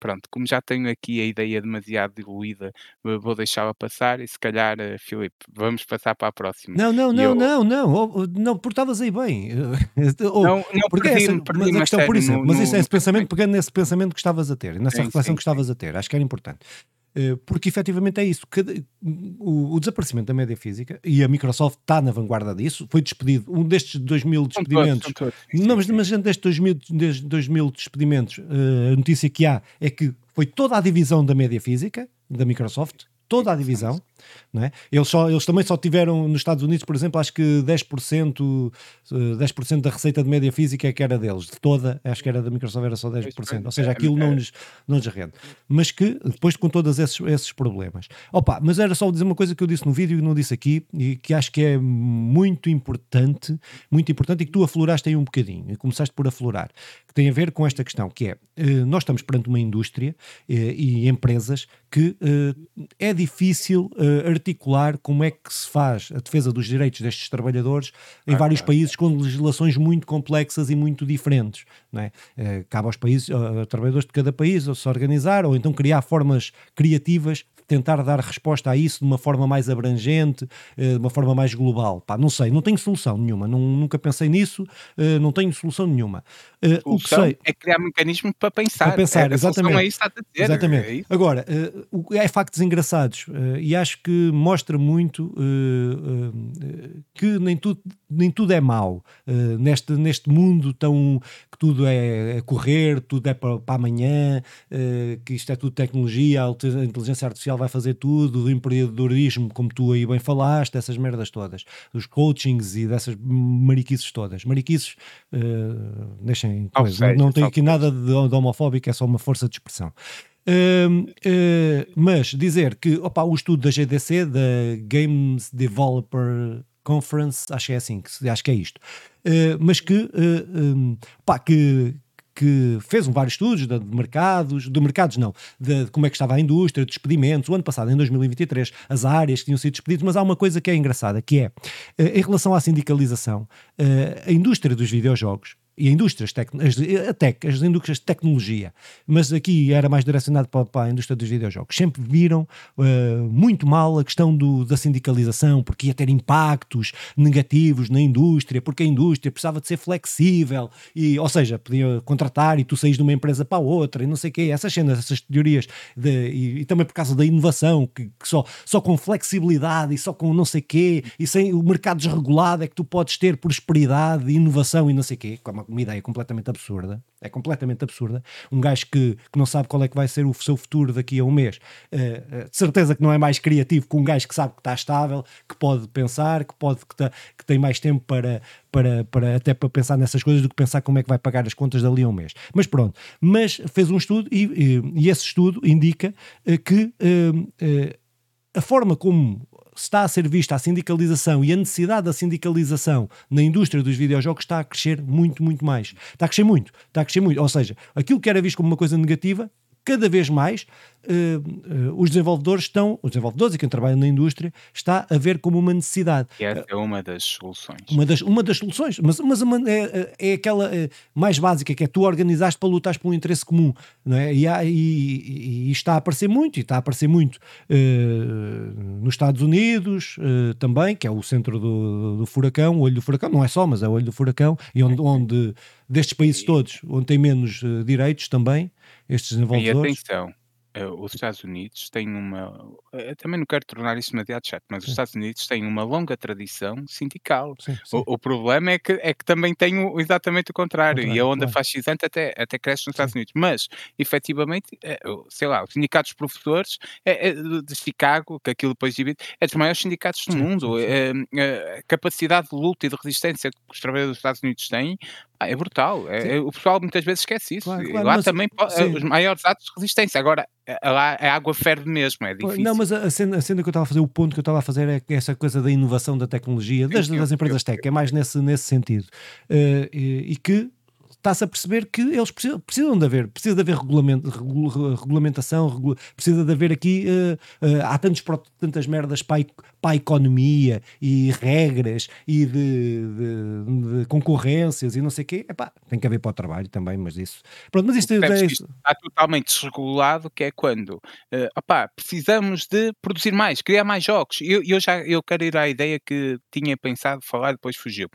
Pronto, como já tenho aqui a ideia demasiado diluída, vou deixá-la passar e se calhar, uh, Filipe, vamos passar para a próxima. Não, não, não, eu... não, não, oh, não, porque estavas aí bem. (laughs) oh, não, não porque perdi, essa, perdi mas a questão por isso, no, mas isso é esse pensamento, pegando nesse pensamento que estavas a ter, nessa sim, reflexão sim, que estavas sim. a ter, acho que era importante. Eh, porque efetivamente é isso. O, desaparecimento da média física, e a Microsoft está na vanguarda disso, foi despedido, um destes 2 mil despedimentos. Todos. Não, mas, mas destes 2 mil, destes 2 mil despedimentos, a notícia que há é que foi toda a divisão da média física da Microsoft, toda a divisão. Não é? eles, só, eles também só tiveram nos Estados Unidos, por exemplo, acho que 10%, 10 eh, da receita de média física é que era deles, de toda, acho que era da Microsoft, era só 10%, ou seja, aquilo não lhes, não lhes rende. Mas que depois com todos esses, esses problemas. Opa, mas era só dizer uma coisa que eu disse no vídeo e não disse aqui, e que acho que é muito importante, muito importante, e que tu afloraste aí um bocadinho, e começaste por aflorar, que tem a ver com esta questão, que é, eh, nós estamos perante uma indústria eh, e empresas que é difícil articular como é que se faz a defesa dos direitos destes trabalhadores em ah, vários países com legislações muito complexas e muito diferentes. Não é? Eh, cabe aos países, a trabalhadores de cada país ou se organizar ou então criar formas criativas tentar dar resposta a isso de uma forma mais abrangente, eh, de uma forma mais global. Pá, não sei, não tenho solução nenhuma, não, nunca pensei nisso, eh, não tenho solução nenhuma. Uh, o que sei é criar mecanismos para pensar. Para pensar, é, exatamente. É isso a dizer, exatamente. É Agora, é factos engraçados e acho que mostra muito que nem tudo, nem tudo é mau neste, neste mundo tão que tudo é, é correr, tudo é para, para amanhã, que isto é tudo tecnologia, a inteligência artificial vai fazer tudo, o empreendedorismo, como tu aí bem falaste, essas merdas todas, os coachings e dessas mariquices todas. Mariquices, deixem coisa. Seja, não, não tem aqui nada de, de, homofóbico, é só uma força de expressão. Uh, uh, mas dizer que opa, o estudo da GDC, da Games Developer Conference, acho que é assim, acho que é isto, uh, mas que, um, pá, que, que fez um vários estudos de, de mercados, de mercados não, de, de, como é que estava a indústria, de despedimentos, o ano passado, em 2023, as áreas que tinham sido despedidas, mas há uma coisa que é engraçada, que é, em relação à sindicalização, a indústria dos videojogos e indústrias, as, a tech, as indústrias de tecnologia, mas aqui era mais direcionado para, para a indústria dos videojogos, sempre viram uh, muito mal a questão do, da sindicalização, porque ia ter impactos negativos na indústria, porque a indústria precisava de ser flexível, e, ou seja, podia contratar e tu saís de uma empresa para outra, e não sei o quê, essas cenas, essas teorias, de, e, e, também por causa da inovação, que, que, só, só com flexibilidade e só com não sei o quê, e sem o mercado desregulado é que tu podes ter prosperidade, inovação e não sei o quê, como uma ideia completamente absurda, é completamente absurda. Um gajo que, que não sabe qual é que vai ser o seu futuro daqui a um mês, uh, uh, de certeza que não é mais criativo que um gajo que sabe que está estável, que pode pensar, que pode que, tá, que tem mais tempo para, para, para até para pensar nessas coisas do que pensar como é que vai pagar as contas dali a um mês. Mas pronto, mas fez um estudo e, e, e esse estudo indica uh, que a forma como está a ser vista a sindicalização e a necessidade da sindicalização na indústria dos videojogos está a crescer muito, muito mais. Está a crescer muito, está a crescer muito. Ou seja, aquilo que era visto como uma coisa negativa, cada vez mais uh, uh, os desenvolvedores estão, os desenvolvedores e quem trabalha na indústria, está a ver como uma necessidade. E essa é uma das soluções. Uma das, uma das soluções, mas, mas é, é aquela é, mais básica, que é tu organizaste para lutar por um interesse comum, não é? E, há, e, e, está a aparecer muito, e está a aparecer muito nos Estados Unidos também, que é o centro do, do, furacão, o olho do furacão, não é só, mas é o olho do furacão, e onde, onde destes países todos, onde tem menos direitos também, estes desenvolvedores. E atenção, eh, os Estados Unidos têm uma. Eu também não quero tornar isso demasiado chato, mas os Estados Unidos têm uma longa tradição sindical. sim, sim. O, o problema é que, é que também tem o- exatamente o contrário, e a onda claro. fascisante até, até cresce nos Estados Unidos. Mas, efetivamente, é, sei lá, os sindicatos de professores é, de Chicago, que aquilo depois divide, é dos maiores sindicatos do Sim, mundo. sim, sim. A capacidade de luta e de resistência que os trabalhadores dos Estados Unidos têm é brutal. É, o pessoal muitas vezes esquece isso. Claro, claro, lá mas, também sim. os maiores atos de resistência. Agora, lá a água ferve mesmo, é difícil. Não, mas a cena, a cena que eu estava a fazer, o ponto que eu estava a fazer é essa coisa da inovação da tecnologia, das, das empresas tech, é mais nesse, nesse sentido. Uh, e, e que está-se a perceber que eles precisam, precisam de haver, precisa de haver regulamento, regulamentação, regula, precisa de haver aqui, uh, uh, há tantos, tantas merdas para a, para a economia e regras e de, de, de, concorrências e não sei o quê, Epá, tem que haver para o trabalho também, mas isso... Pronto, mas isto, é, isto está totalmente desregulado, que é quando, uh, opá, precisamos de produzir mais, criar mais jogos. Eu, eu já eu quero ir à ideia que tinha pensado falar, depois fugiu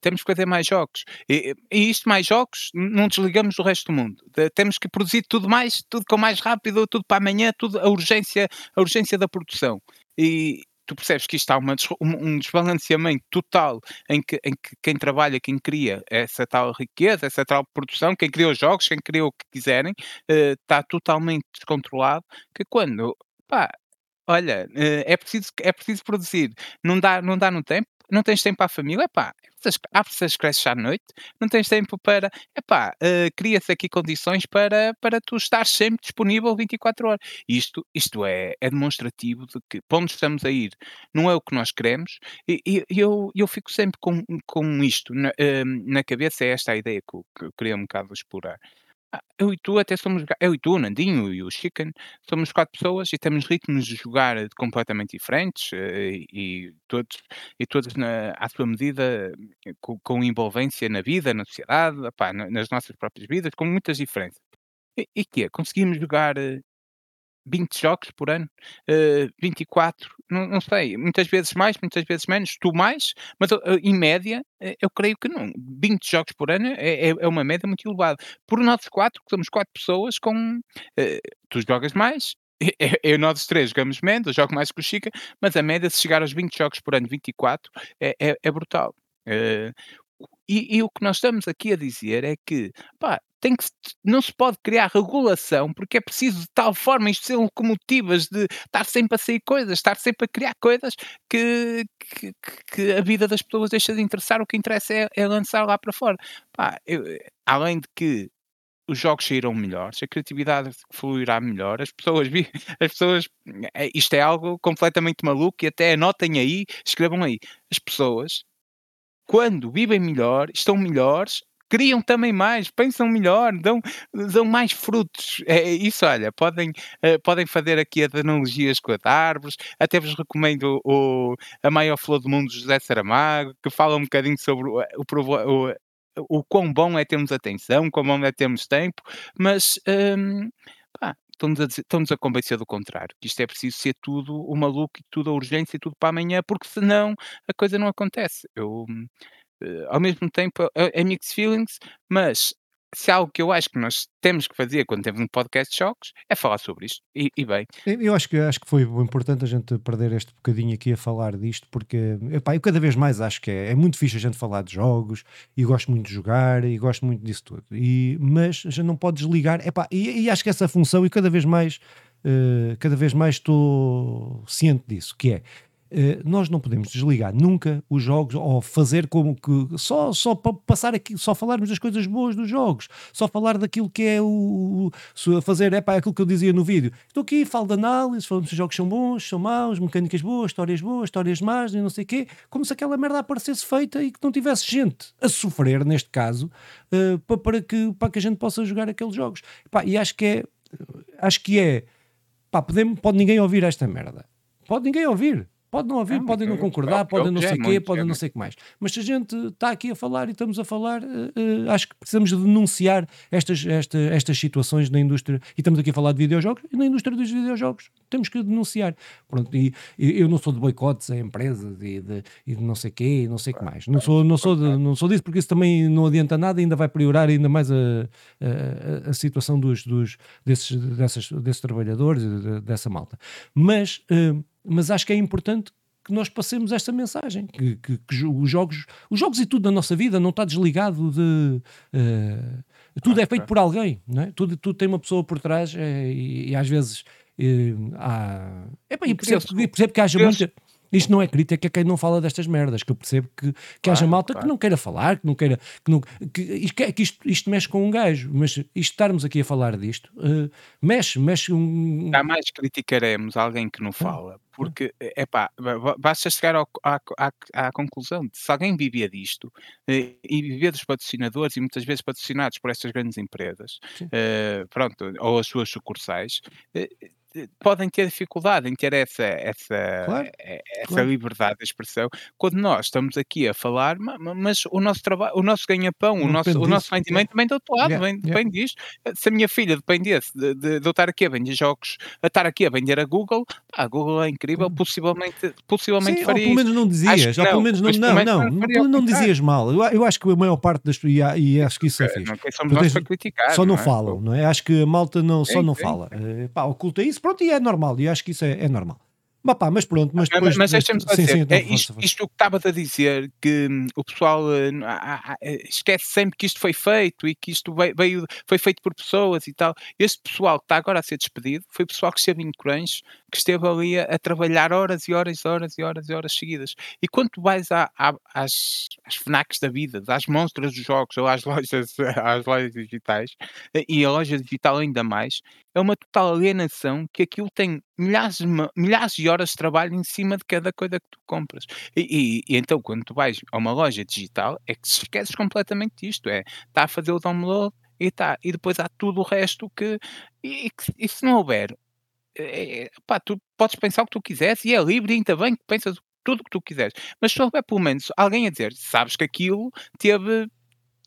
temos que fazer mais jogos. E, e isto, mais jogos, não desligamos do resto do mundo. temos que produzir tudo mais, tudo com mais rápido, tudo para amanhã, tudo a urgência, a urgência da produção. E, tu percebes que isto há uma, um desbalanceamento total em que, em que quem trabalha, quem cria essa tal riqueza, essa tal produção, quem cria os jogos, quem cria o que quiserem, uh, está totalmente descontrolado, que quando, pá, olha, uh, é, preciso, é preciso produzir, não dá, não dá no tempo, não tens tempo para a família, epá, abre-se as creches à noite, não tens tempo para, epá, uh, cria-se aqui condições para, para tu estar sempre disponível 24 horas. Isto, isto é, é demonstrativo de que para onde estamos a ir não é o que nós queremos e, e eu, eu fico sempre com, com isto na, uh, na cabeça, é esta a ideia que eu, que eu queria um bocado explorar. Ah, eu e tu até somos eu e tu, o Nandinho e o Chicken, somos quatro pessoas e temos ritmos de jogar completamente diferentes, eh, e todos e todos na à sua medida, com com envolvência na vida, na sociedade, opá, na nas nossas próprias vidas, com muitas diferenças. E e que é, conseguimos jogar eh, 20 jogos por ano, uh, 24, não, não sei, muitas vezes mais, muitas vezes menos, tu mais, mas uh, em média, uh, eu creio que não. 20 jogos por ano é, é, é, uma média muito elevada. Por nós quatro, que somos quatro pessoas, com tu jogas mais, eu, nós três jogamos menos, eu jogo mais que o Chica, mas a média, se chegar aos 20 jogos por ano, 24, é, é, é brutal. E, e, o que nós estamos aqui a dizer é que pá, tem que não se pode criar regulação, porque é preciso de tal forma isto ser locomotivas de estar sempre a sair coisas, estar sempre a criar coisas que, que, que a vida das pessoas deixa de interessar, o que interessa é, é lançar lá para fora. Pá, eu, além de que os jogos saíram melhores, a criatividade fluirá melhor, as pessoas, as pessoas, é, isto é algo completamente maluco e até anotem aí, escrevam aí, as pessoas quando vivem melhor, estão melhores, criam também mais, pensam melhor, dão, dão mais frutos. É, é isso, olha, podem, uh, podem fazer aqui as analogias com as árvores, até vos recomendo o, A Maior Flor do Mundo, José Saramago, que fala um bocadinho sobre o, o, o, o quão bom é termos atenção, quão bom é termos tempo, mas um, pá, estão-nos a, a convencer do contrário, que isto é preciso ser tudo o maluco e tudo a urgência e tudo para amanhã, porque senão a coisa não acontece. Eu, uh, ao mesmo tempo, é, é mixed feelings, mas se algo que eu acho que nós temos que fazer quando temos um podcast de jogos é falar sobre isto. E, e, bem. Eu acho que, acho que foi importante a gente perder este bocadinho aqui a falar disto, porque epá, eu cada vez mais acho que é, é muito fixe a gente falar de jogos e gosto muito de jogar e gosto muito disso tudo. E, mas a gente não pode desligar. Epá, e, e acho que essa função, e cada vez mais, uh, cada vez mais estou ciente disso, que é eh, nós não podemos desligar nunca os jogos ou fazer como que só, só passar aqui, só falarmos das coisas boas dos jogos, só falar daquilo que é o, o fazer, é para aquilo que eu dizia no vídeo. Estou aqui, falo de análise, falamos se os jogos são bons, são maus, mecânicas boas, histórias boas, histórias más e não sei quê, como se aquela merda aparecesse feita e que não tivesse gente a sofrer, neste caso, uh, para, que, para que a gente possa jogar aqueles jogos. Pá, e acho que é, acho que é, pá, pode, pode ninguém ouvir esta merda. Pode ninguém ouvir Pode não ouvir, pode não concordar, pode não sei o quê, pode não sei o que mais. Mas se a gente está aqui a falar e estamos a falar, uh, acho que precisamos de denunciar estas, esta, estas situações na indústria. E estamos aqui a falar de videojogos e na indústria dos videojogos temos que denunciar. Pronto, e, e eu não sou de boicotes a empresas e de, e de não sei o quê e não sei o que mais. Não sou, não, sou de, não sou disso porque isso também não adianta nada e ainda vai piorar ainda mais a, a, a situação dos, dos, desses, dessas, desses trabalhadores, dessa malta. Mas. Uh, mas acho que é importante que nós passemos esta mensagem, que, que, que, os jogos, os jogos e tudo na nossa vida não está desligado de uh, tudo é feito por alguém, não é? Tudo, tudo tem uma pessoa por trás é, e, e, às vezes uh, há. É, e percebo, percebo que haja muita. Isto não é crítica a quem não fala destas merdas, que eu percebo que, que claro, haja malta claro. que não queira falar, que não queira. Que, não, que, que isto, isto, mexe com um gajo, mas isto estarmos aqui a falar disto uh, mexe, mexe um. Jamais criticaremos alguém que não fala, porque, é pá, basta chegar ao, à, à, à, conclusão de se alguém vivia disto eh, e vivia dos patrocinadores e muitas vezes patrocinados por estas grandes empresas, uh, pronto, ou as suas sucursais, uh, podem ter dificuldade em ter essa essa Claro, e essa claro. liberdade de expressão, quando nós estamos aqui a falar, ma ma mas o nosso trabalho o nosso ganha-pão, o Não nosso o nosso rendimento vem do outro lado, yeah, vem yeah. depende disto. Se a minha filha dependesse de de de eu estar aqui a vender jogos, a estar aqui a vender a Google, a Google é incrível, possivelmente possivelmente Sim, ou faria pelo isso. menos não dizias, ou pelo não, menos não não, não, não não contrário. dizias mal. Eu eu acho que a maior parte das e e acho que isso é fixe. nunca somos nós para criticar, só não não é? falam, não é? Acho que a malta não só não fala. Eh, pá, oculta isso, pronto, e é normal, e acho que isso é é normal. Mas pá, mas pronto, mas Ma ma depois mas deixa-me só sim, sim, dizer, então é isto isto que estavas a dizer, que hum, o pessoal, eh, há há há eh, esquece sempre que isto foi feito e que isto vei veio foi feito por pessoas e tal. Este pessoal que está agora a ser despedido, foi o pessoal que esteve em crunch, que esteve ali a a trabalhar horas e horas e horas e horas e horas seguidas. E quando tu vais à à às às Fnacs da vida, às monstras dos jogos ou às lojas (laughs) às lojas digitais, eh, e a loja digital ainda mais, é uma total alienação que aquilo tem milhares milhares de horas de trabalho em cima de cada coisa que tu compras. E e e então quando tu vais a uma loja digital, é que esqueces completamente disto, é, está a fazer o download e está, e depois há tudo o resto que e e se não houver, eh eh, pá, tu podes pensar o que tu quiseres e é livre ainda bem que pensas tudo o que tu quiseres, mas se houver pelo menos alguém a dizer: "Sabes que aquilo teve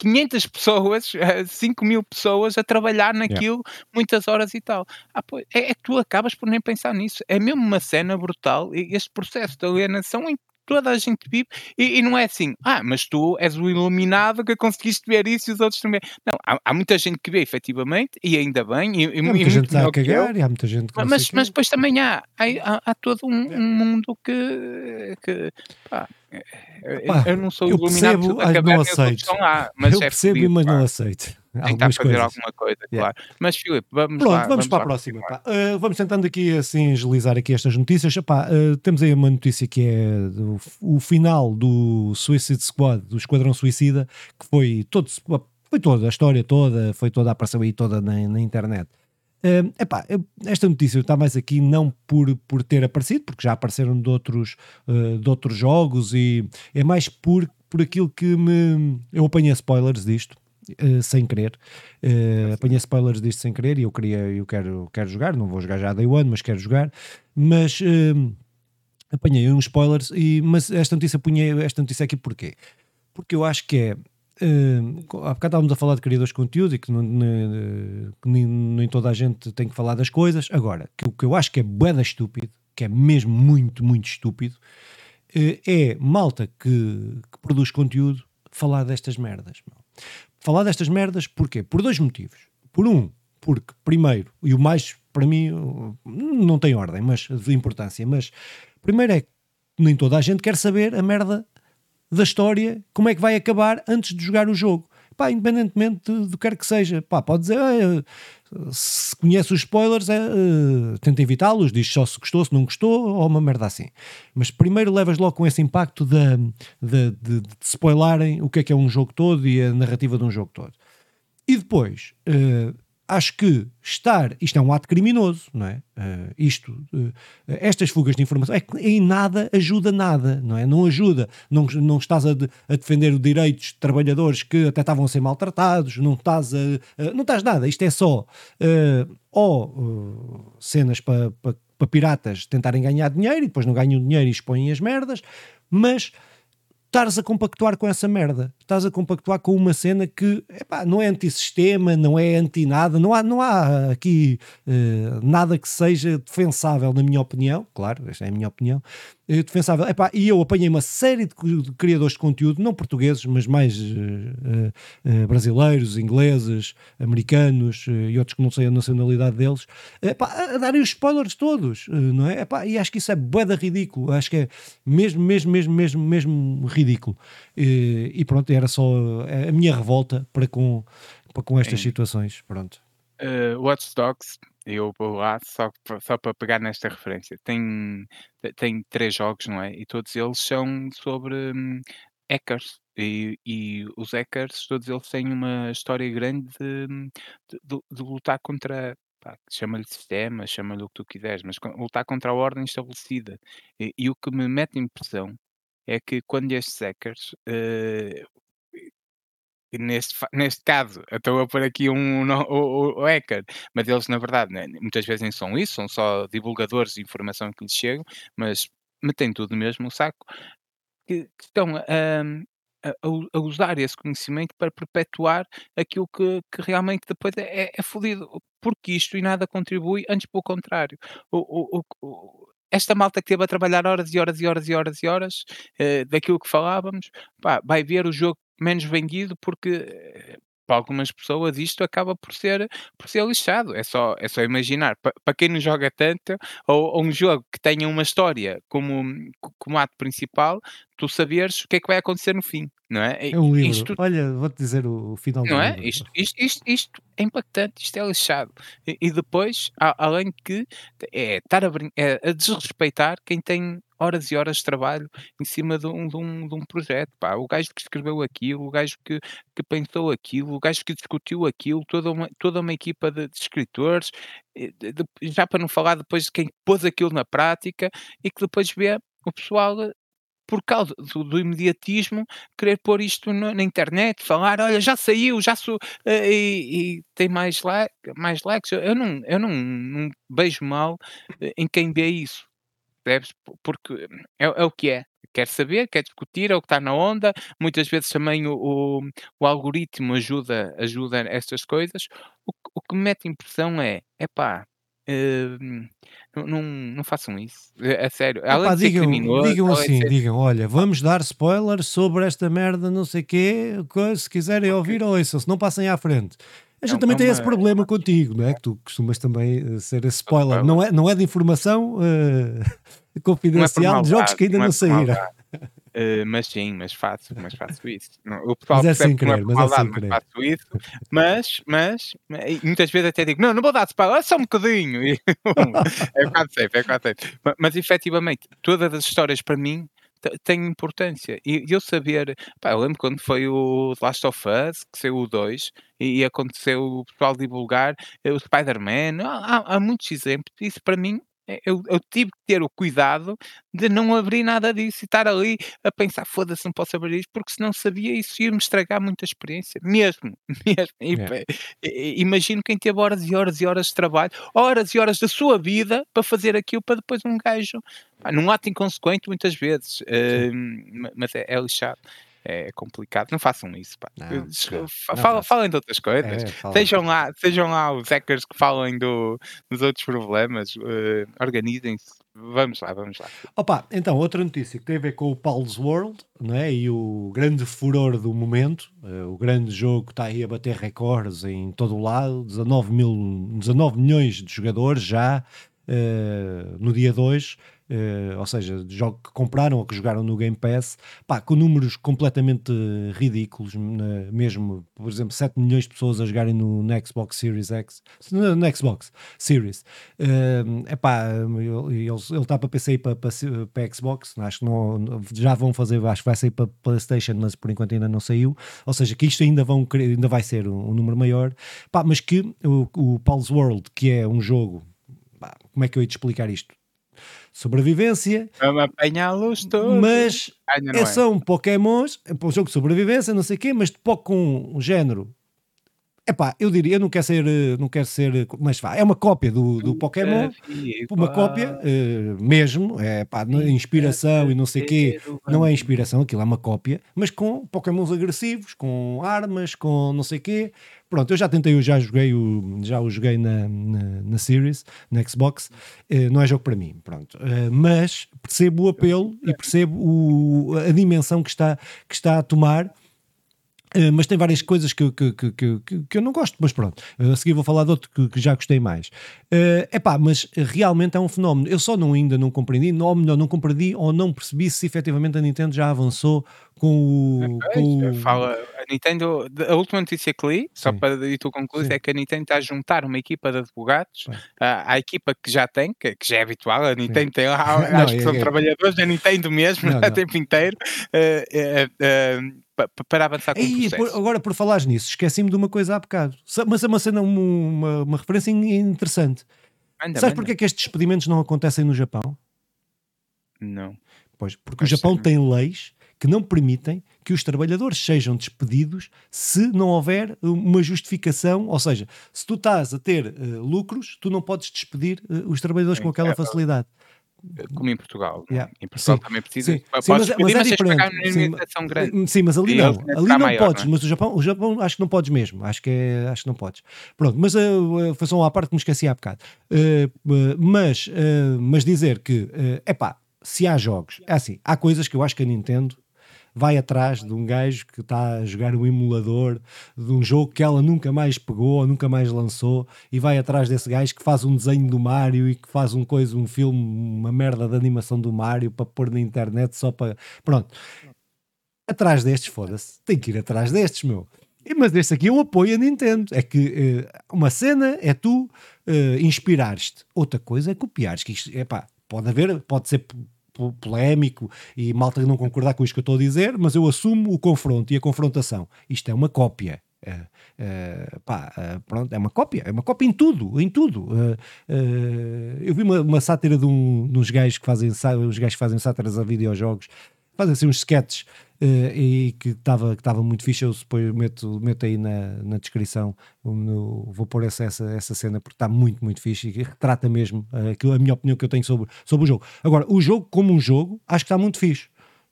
500 pessoas, (laughs) eh, 5.000 pessoas a trabalhar Yeah. naquilo muitas horas e tal". Ah, pois, é é que tu acabas por nem pensar nisso. É mesmo uma cena brutal e este processo de alienação em toda a gente vive e e não é assim: "Ah, mas tu és o iluminado que conseguiste ver isso e os outros também". Não, há há muita gente que vê efetivamente e ainda bem e e há mu e muita gente está a cagar e há muita gente que mas mas depois também há há há todo um Yeah. um mundo que que, pá, eu eu não sou eu iluminado, percebo, mas não aceito. lá, mas Eu é percebo, fodido, mas não aceito (laughs) Tentar fazer coisas. alguma coisa, Yeah. claro. Mas Filipe, vamos Pronto, lá vamos vamos para a lá próxima. continuar. pá. Eh, vamos tentando aqui assim agilizar aqui estas notícias. Epá, eh, temos aí uma notícia que é do, o final do Suicide Squad, do Esquadrão Suicida, que foi todo, foi toda a história toda, foi toda, apareceu aí toda na, na internet. Eh, epá, esta notícia está mais aqui não por, por ter aparecido, porque já apareceram de outros, eh, de outros jogos, e é mais por, por aquilo que me. Eu apanhei spoilers disto, eh, sem querer. Eh, apanhei spoilers disto sem querer e eu queria, eu quero, quero jogar, não vou jogar já Day One, mas quero jogar. Mas eh, apanhei uns spoilers, e, mas esta notícia punha esta notícia aqui porquê? Porque eu acho que é. Uh, há bocado estávamos a falar de criadores de conteúdo e que, não, ne- que nem, nem toda a gente tem que falar das coisas. Agora, que o que eu acho que é boeda estúpido, que é mesmo muito, muito estúpido, eh, é malta que, que produz conteúdo falar destas merdas. meu. Falar destas merdas porquê? Por dois motivos. Por um, porque, primeiro, e o mais para mim não tem ordem, mas de importância, mas primeiro é que nem toda a gente quer saber a merda da história, como é que vai acabar antes de jogar o jogo. Pá, independentemente de- do que quer que seja. Pá, pode dizer, "Ah, se conhece os spoilers, é, eh, tenta evitá-los, diz só se gostou, se não gostou, ou uma merda assim. Mas primeiro levas logo com esse impacto de, de, de, de spoilarem o que é que é um jogo todo e a narrativa de um jogo todo. E depois, eh, acho que estar, isto é um ato criminoso, não é? Eh, isto, eh, estas fugas de informação, é que em nada ajuda nada, não é? Não ajuda, não, não estás a, de- a defender os direitos de trabalhadores que até estavam a ser maltratados, não estás a, a- não estás nada, isto é só ou cenas para pa, pa piratas tentarem ganhar dinheiro e depois não ganham dinheiro e expõem as merdas, mas estares a compactuar com essa merda. Estás a compactuar com uma cena que epá, não é antissistema, não é anti-nada, não há, não há aqui eh, nada que seja defensável, na minha opinião. Claro, esta é a minha opinião. eh, defensável. Epá, e eu apanhei uma série de, criadores de conteúdo, não portugueses, mas mais eh, brasileiros, ingleses, americanos e outros que não sei a nacionalidade deles, epá, a, darem os spoilers todos, não é? Epá, e acho que isso é boeda ridículo. Acho que é mesmo, mesmo, mesmo, mesmo, mesmo ridículo. E, e pronto, era só a minha revolta para com, para com estas Sim. situações. Pronto. Eh, Watch Dogs, eu vou lá só só para pegar nesta referência, tem te tem 3 jogos, não é, e todos eles são sobre, hum, hackers, e e os hackers todos eles têm uma história grande de de de de lutar contra, chama-lhe sistema, chama-lhe o que tu quiseres, mas lutar contra a ordem estabelecida. E e o que me mete impressão é que quando estes hackers, eh neste, neste caso, estou a pôr aqui um, no, o, hacker, mas eles, na verdade, né, muitas vezes nem são isso, são só divulgadores de informação que lhes chegam, mas metem tudo mesmo no saco, que, que estão a, a, a, usar esse conhecimento para perpetuar aquilo que, que realmente depois é, é, é fodido, porque isto e nada contribui, antes pelo contrário. O, o, o, esta malta que teve a trabalhar horas e horas e horas e horas e horas uh, daquilo que falávamos, pá, vai ver o jogo menos vendido porque eh, para algumas pessoas isto acaba por ser, por ser lixado. É só, é só imaginar. Para, para quem não joga tanto, ou, ou, um jogo que tenha uma história como, como ato principal, tu saberes o que é que vai acontecer no fim, não é? É um livro. Isto, Olha, vou-te dizer o, final não do é? livro. Isto, isto, isto, isto, é impactante, isto é lixado. E, e depois, a, além que é estar a, é a desrespeitar quem tem horas e horas de trabalho em cima de um, de um, de um projeto. Pá. O gajo que escreveu aquilo, o gajo que, que pensou aquilo, o gajo que discutiu aquilo, toda uma, toda uma equipa de, de escritores, de, já para não falar depois de quem pôs aquilo na prática e que depois vê o pessoal por causa do, do imediatismo, querer pôr isto na, na, internet, falar, olha, já saiu, já sou, uh, e, e, tem mais, like, mais likes. Eu não, eu não, não beijo mal eh, em quem vê isso, percebes? Porque é, é o que é quer saber, quer discutir, é o que está na onda. Muitas vezes também o, o, o algoritmo ajuda, ajuda estas coisas. O, o que me mete impressão é, é pá, Hum, não, não, não façam isso. É, é sério. Epá, digam, digam assim, ser- digam, olha, vamos dar spoilers sobre esta merda, não sei quê, coisa, se quiserem ouvir, ouçam, se não passem à frente. A gente É um- também é tem uma- esse problema contigo, não é? Que tu costumas também eh, ser esse spoiler. Não é, não é de informação eh, (laughs) não é confidencial de jogos que ainda não é não saíram. Eh, mas sim, mas faço, mas faço isso. Não, o pessoal Mas é sem é querer, mas é sem mas querer. faço isso. Mas, mas, muitas vezes até digo, não, não vou dar spoiler, é só um bocadinho. (laughs) É quase sempre, é quase sempre. Mas, mas efetivamente, todas as histórias para mim te- têm importância. E eu saber, pá, eu lembro quando foi o Last of Us, que saiu o 2, e, e aconteceu o pessoal divulgar eh, o Spider-Man, há, há- há muitos exemplos. Isso para mim, eu, eu tive que ter o cuidado de não abrir nada disso e estar ali a pensar, foda-se, não posso abrir isto, porque se não sabia isso ia-me estragar muita experiência, (laughs) mesmo, mesmo. E, É. imagino quem teve horas e horas e horas de trabalho, horas e horas da sua vida para fazer aquilo para depois um gajo, num ato inconsequente muitas vezes, ma- mas é, é lixado. É complicado, não façam isso, pá. Não, não, fala- Falem de outras coisas. É. Sejam lá, sejam lá os hackers que falem do, dos outros problemas, eh, organizem-se. Vamos lá, vamos lá. Opa, então, outra notícia que tem a ver com o Paul's World, não é? E o grande furor do momento, eh, o grande jogo que está aí a bater recordes em todo o lado, 19, mil, 19 milhões de jogadores já eh, no dia 2, eh, ou seja, de jogos que compraram ou que jogaram no Game Pass, pá, com números completamente ridículos, na- mesmo, por exemplo, 7 milhões de pessoas a jogarem no, no Xbox Series X, no, no Xbox Series. É pá, ele está para PC e para, para, para Xbox, acho que não, já vão fazer, acho que vai sair para PlayStation, mas por enquanto ainda não saiu, ou seja, que isto ainda, vão, ainda vai ser um, um número maior, pá, mas que o, o Paul's World, que é um jogo, como é que eu ia te explicar isto? Sobrevivência, Vamos apanhá-los todos. mas é, é. são Pokémons, é um jogo de sobrevivência, não sei o quê, mas de pouco com um género. Epá, eu diria, eu não quero ser, eh, não quero ser, eh, mas vá, é uma cópia do, do Pokémon, uma cópia eh, mesmo, é pá, é inspiração e não sei o quê, não é inspiração, aquilo é uma cópia, mas com Pokémons agressivos, com armas, com não sei o quê. Pronto, eu já tentei, eu já joguei o, já o joguei na, na, na Series, na Xbox, eh, não é jogo para mim, pronto. Eh, mas percebo o apelo e percebo o- a dimensão que está, que está a tomar. Uh, mas tem várias coisas que, que, que, que, que- eu não gosto, mas pronto, Uh, a seguir vou falar de outro que, que já gostei mais. É epá, mas realmente é um fenómeno. Eu só não, ainda não compreendi, ou melhor, não compreendi ou não percebi se efetivamente a Nintendo já avançou com o. Com o Fala, a Nintendo, a última notícia que li, só Sim. para e tu concluís, Sim. é que a Nintendo está a juntar uma equipa de advogados à, à equipa que já tem, que, que já é habitual, a Nintendo tem lá, (laughs) Não, acho que é- são é- trabalhadores da Nintendo mesmo, Não, (laughs) o tempo inteiro, eh, pa- pa- para avançar com o Ei, processo. por- agora, por falares nisso, esqueci-me de uma coisa há bocado, mas é uma cena, uma, uma, referência in- interessante. Manda, Sabes manda. porque é que estes despedimentos não acontecem no Japão? Não. Pois, porque o Pois Japão sim. tem leis que não permitem que os trabalhadores sejam despedidos se não houver uma justificação, ou seja, se tu estás a ter uh, lucros, tu não podes despedir uh, os trabalhadores Sim, com aquela é, facilidade. Como em Portugal. É? Yeah. Em Portugal sim, também precisa. Sim, sim mas, mas é diferente. Sim, grande. sim, mas ali não. Ali não maior, podes, não é? mas o Japão, o Japão acho que não podes mesmo. Acho que, é, acho que não podes. Pronto, mas uh, foi só uma parte que me esqueci há bocado. Uh, mas, mas dizer que, é pá, se há jogos, é assim, há coisas que eu acho que a Nintendo vai atrás de um gajo que está a jogar um emulador de um jogo que ela nunca mais pegou ou nunca mais lançou e vai atrás desse gajo que faz um desenho do Mario e que faz um coisa, um filme, uma merda de animação do Mario para pôr na internet só para. Pronto. Atrás destes, foda-se. Tem que ir atrás destes, meu. Mas este aqui eu apoio a Nintendo. É que uh, uma cena é tu uh, inspirares-te, outra coisa é copiares. Que isto, epá, pode haver, pode ser polémico e malta não concordar com isto que eu estou a dizer, mas eu assumo o confronto e a confrontação. Isto é uma cópia. Uh, uh, pá, uh, pronto, é uma cópia, é uma cópia em tudo, em tudo. eu vi uma, uma sátira de, um, de uns gajos que fazem, os gajos que fazem sátiras a videojogos, fazem assim uns sketches e que estava que muito fixe. Eu depois meto, meto aí na, na descrição. No, vou pôr essa, essa, essa cena porque está muito, muito fixe e retrata mesmo uh, a minha opinião que eu tenho sobre, sobre o jogo. Agora, o jogo, como um jogo, acho que está muito fixe.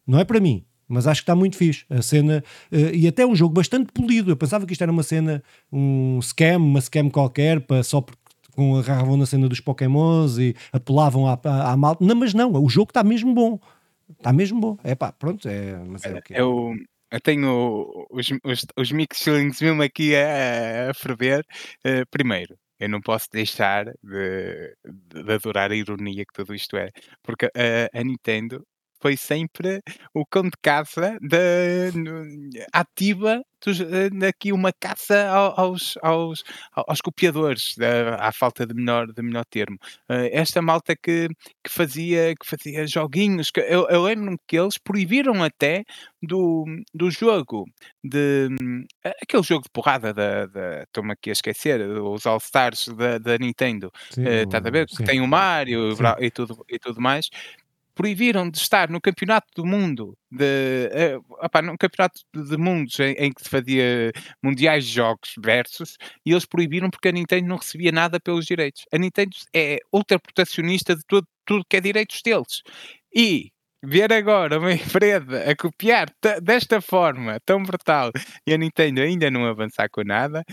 Não é para mim, mas acho que está muito fixe. A cena, uh, e até um jogo bastante polido. Eu pensava que isto era uma cena, um scam, uma scam qualquer, para, só porque agarravam na cena dos Pokémons e apelavam à, à, à malta. Não, mas não, o jogo está mesmo bom. Está mesmo bom. É pá, pronto, é, o quê? Eu, eu tenho os, os, os mix feelings mesmo aqui a, a ferver. Uh, primeiro, eu não posso deixar de, de, adorar a ironia que tudo isto é, porque a Nintendo foi sempre o cão de caça da ativa eh, aqui uma caça aos, aos, aos copiadores, à falta de melhor, de melhor termo. Eh, esta malta que, que, fazia, que fazia joguinhos, que eu, eu lembro-me que eles proibiram até do, do jogo de aquele jogo de porrada da, da estou-me aqui a esquecer, os All Stars da, da Nintendo, sim, uh, estás a ver? Que tem o Mario e tudo, e tudo mais proibiram de estar no campeonato do mundo, de, uh, opa, no campeonato de mundos em, em, que se fazia mundiais de jogos versus, e eles proibiram porque a Nintendo não recebia nada pelos direitos. A Nintendo é ultra protecionista de tudo, tudo que é direitos deles. E ver agora uma (laughs) empresa a copiar desta forma tão brutal e a Nintendo ainda não avançar com nada,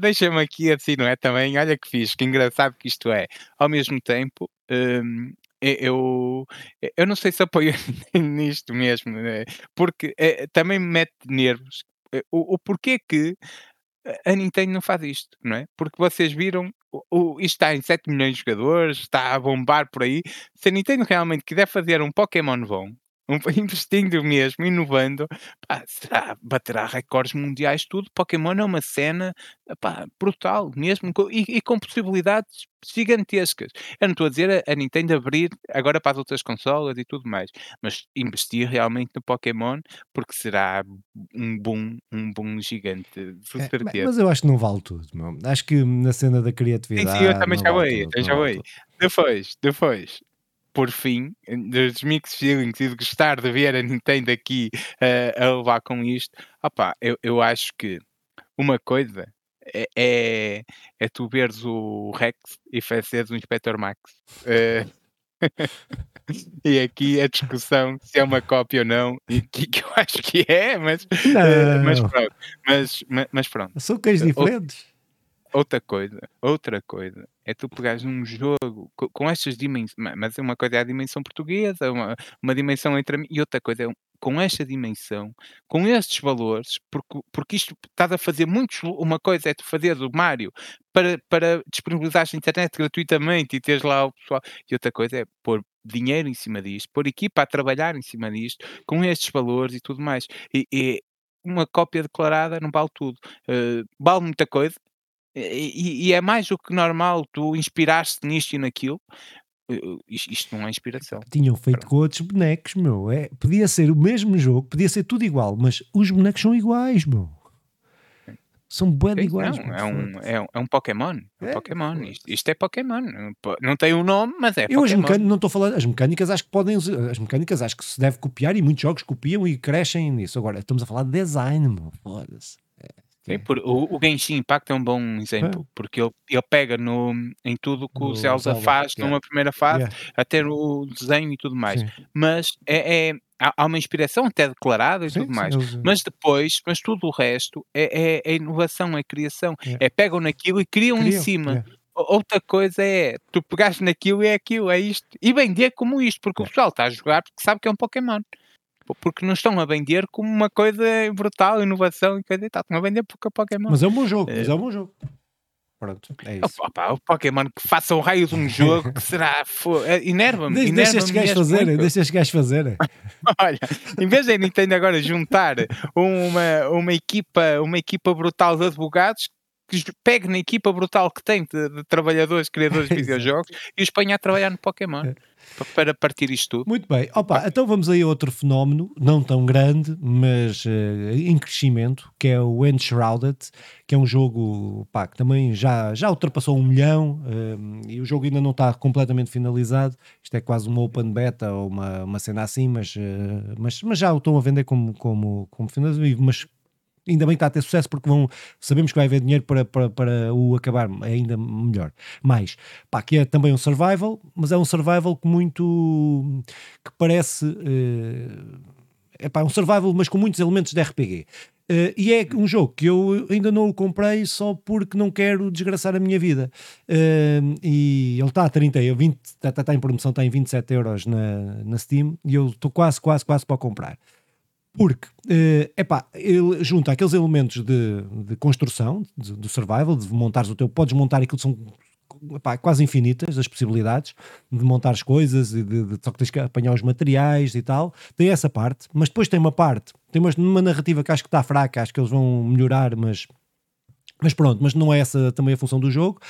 deixa-me aqui assim, não é? Também, olha que fixe, que engraçado que isto é. Ao mesmo tempo, hum, eu, eu não sei se apoio (laughs) nisto mesmo, né? porque é, também me mete nervos eh, o, o porquê que a Nintendo não faz isto, não é? Porque vocês viram, o, o, isto está em 7 milhões de jogadores, está a bombar por aí. Se a Nintendo realmente quiser fazer um Pokémon bom, um, (laughs) investindo mesmo, inovando, pá, será, baterá recordes mundiais, tudo. Pokémon é uma cena pá, brutal, mesmo, e, e, com possibilidades gigantescas. Eu não estou a dizer a, a, Nintendo abrir agora para as outras consolas e tudo mais, mas investir realmente no Pokémon, porque será um boom, um boom gigante, é, certeza. Mas eu acho que não vale tudo, meu. acho que na cena da criatividade. Sim, sim eu também já vou já vou Depois, depois, por fim, dos mixed feelings e de gostar de ver a Nintendo aqui uh, a levar com isto, opa, eu, eu acho que uma coisa é, é, é tu veres o Rex e fazeres o Inspector Max. Uh, (laughs) e aqui a discussão se é uma cópia ou não, que, que eu acho que é, mas, uh, mas pronto. Mas, mas, mas pronto. São cães diferentes. Outra coisa, outra coisa, é tu pegares um jogo co com estas dimensões, mas uma coisa é a dimensão portuguesa, uma uma dimensão entre e outra coisa é um com esta dimensão, com estes valores, porque porque isto estás a fazer muitos uma coisa é tu fazeres o Mario para para disponibilizares a internet gratuitamente e teres lá o pessoal, e outra coisa é pôr dinheiro em cima disto, pôr equipa a trabalhar em cima disto, com estes valores e tudo mais. E e uma cópia declarada não vale tudo. Uh, vale muita coisa, e, e é mais do que normal tu inspiraste nisto e naquilo. Isto não é inspiração. Tinham feito Pronto. com outros bonecos, meu. É, podia ser o mesmo jogo, podia ser tudo igual, mas os bonecos são iguais, meu. São bué iguais, não, é um é um é um Pokémon, é um É, Pokémon, isto isto é Pokémon, não tem um nome, mas é Eu as Pokémon. mecânicas, não estou falar, as mecânicas acho que podem, as mecânicas acho que se deve copiar e muitos jogos copiam e crescem nisso. Agora, estamos a falar de design, meu, foda-se. Sim, É. por o o Genshin Impact é um bom exemplo, porque ele ele pega no em tudo que o Zelda faz numa primeira fase, Yeah, a ter o desenho e tudo mais. sim, Mas é é há uma inspiração até declarada e sim, tudo mais, mas depois mas tudo o resto é é é inovação, é criação, yeah. é pegam naquilo e criam em Criam, cima. yeah, outra coisa é, tu pegaste naquilo e é aquilo, é isto, e vender como isto, porque o pessoal está a jogar porque sabe que é um Pokémon. Po porque não estão a vender como uma coisa brutal, inovação e coisa e tal, estão a vender porque é Pokémon. Mas é um bom jogo, Eh, mas é um bom jogo. Pronto, é isso. opa, o Pokémon que faça o raio de um jogo que será eh, enerva-me, Deixa, deixa estes gajos fazerem, deixa estes gajos fazerem. Olha, em vez da Nintendo agora juntar uma uma equipa uma equipa brutal de advogados, pegue na equipa brutal que tem de de trabalhadores, criadores de (laughs) videojogos e os ponha a trabalhar no Pokémon, É. para partir isto tudo. Muito bem, opa, então vamos aí a outro fenómeno, não tão grande, mas eh, em crescimento, que é o Enshrouded, que é um jogo pá, que também já, já ultrapassou um milhão eh, e o jogo ainda não está completamente finalizado. Isto é quase uma open beta ou uma, uma cena assim, mas, eh, mas, mas já o estão a vender como, como, como finalizado, mas ainda bem que está a ter sucesso porque vão, sabemos que vai haver dinheiro para, para, para o acabar ainda melhor. Mais, pá, que é também um survival, mas é um survival que muito que parece é pá, um survival, mas com muitos elementos de RPG. Eh, e é um jogo que eu ainda não o comprei só porque não quero desgraçar a minha vida. Eh, e ele está a 30, eu 20, está, está, está em promoção, está em 27 euros na, na Steam e eu estou quase, quase, quase para comprar. Porque, é epá, ele junta aqueles elementos de, de construção, do survival, de montares o teu, podes montar aquilo que são epá, quase infinitas as possibilidades de montar as coisas e de, de, só que tens que apanhar os materiais e tal. Tem essa parte, mas depois tem uma parte, tem uma, uma narrativa que acho que está fraca, acho que eles vão melhorar, mas mas pronto, mas não é essa também a função do jogo.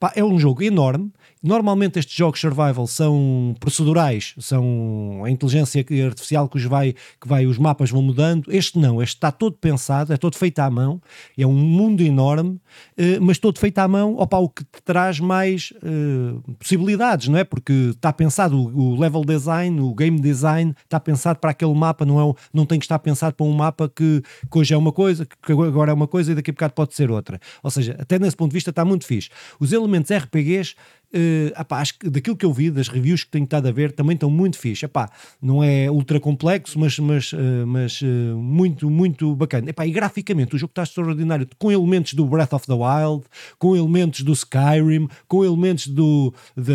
Pá, é um jogo enorme. Normalmente estes jogos survival são procedurais, são a inteligência artificial que os vai, que vai, os mapas vão mudando. Este não, este está todo pensado, é todo feito à mão, é um mundo enorme, eh, mas todo feito à mão, opa, o que te traz mais eh, possibilidades, não é? Porque está pensado o, level design, o game design, está pensado para aquele mapa, não, é, não tem que estar pensado para um mapa que, que hoje é uma coisa, que agora é uma coisa e daqui a bocado pode ser outra. Ou seja, até nesse ponto de vista está muito fixe. Os elementos RPGs, eh, apá, acho que daquilo que eu vi, das reviews que tenho estado a ver, também estão muito fixe. Epá, não é ultra complexo, mas, mas, eh, mas eh, muito, muito bacana. Epá, e graficamente o jogo está extraordinário, com elementos do Breath of the Wild, com elementos do Skyrim, com elementos do, de,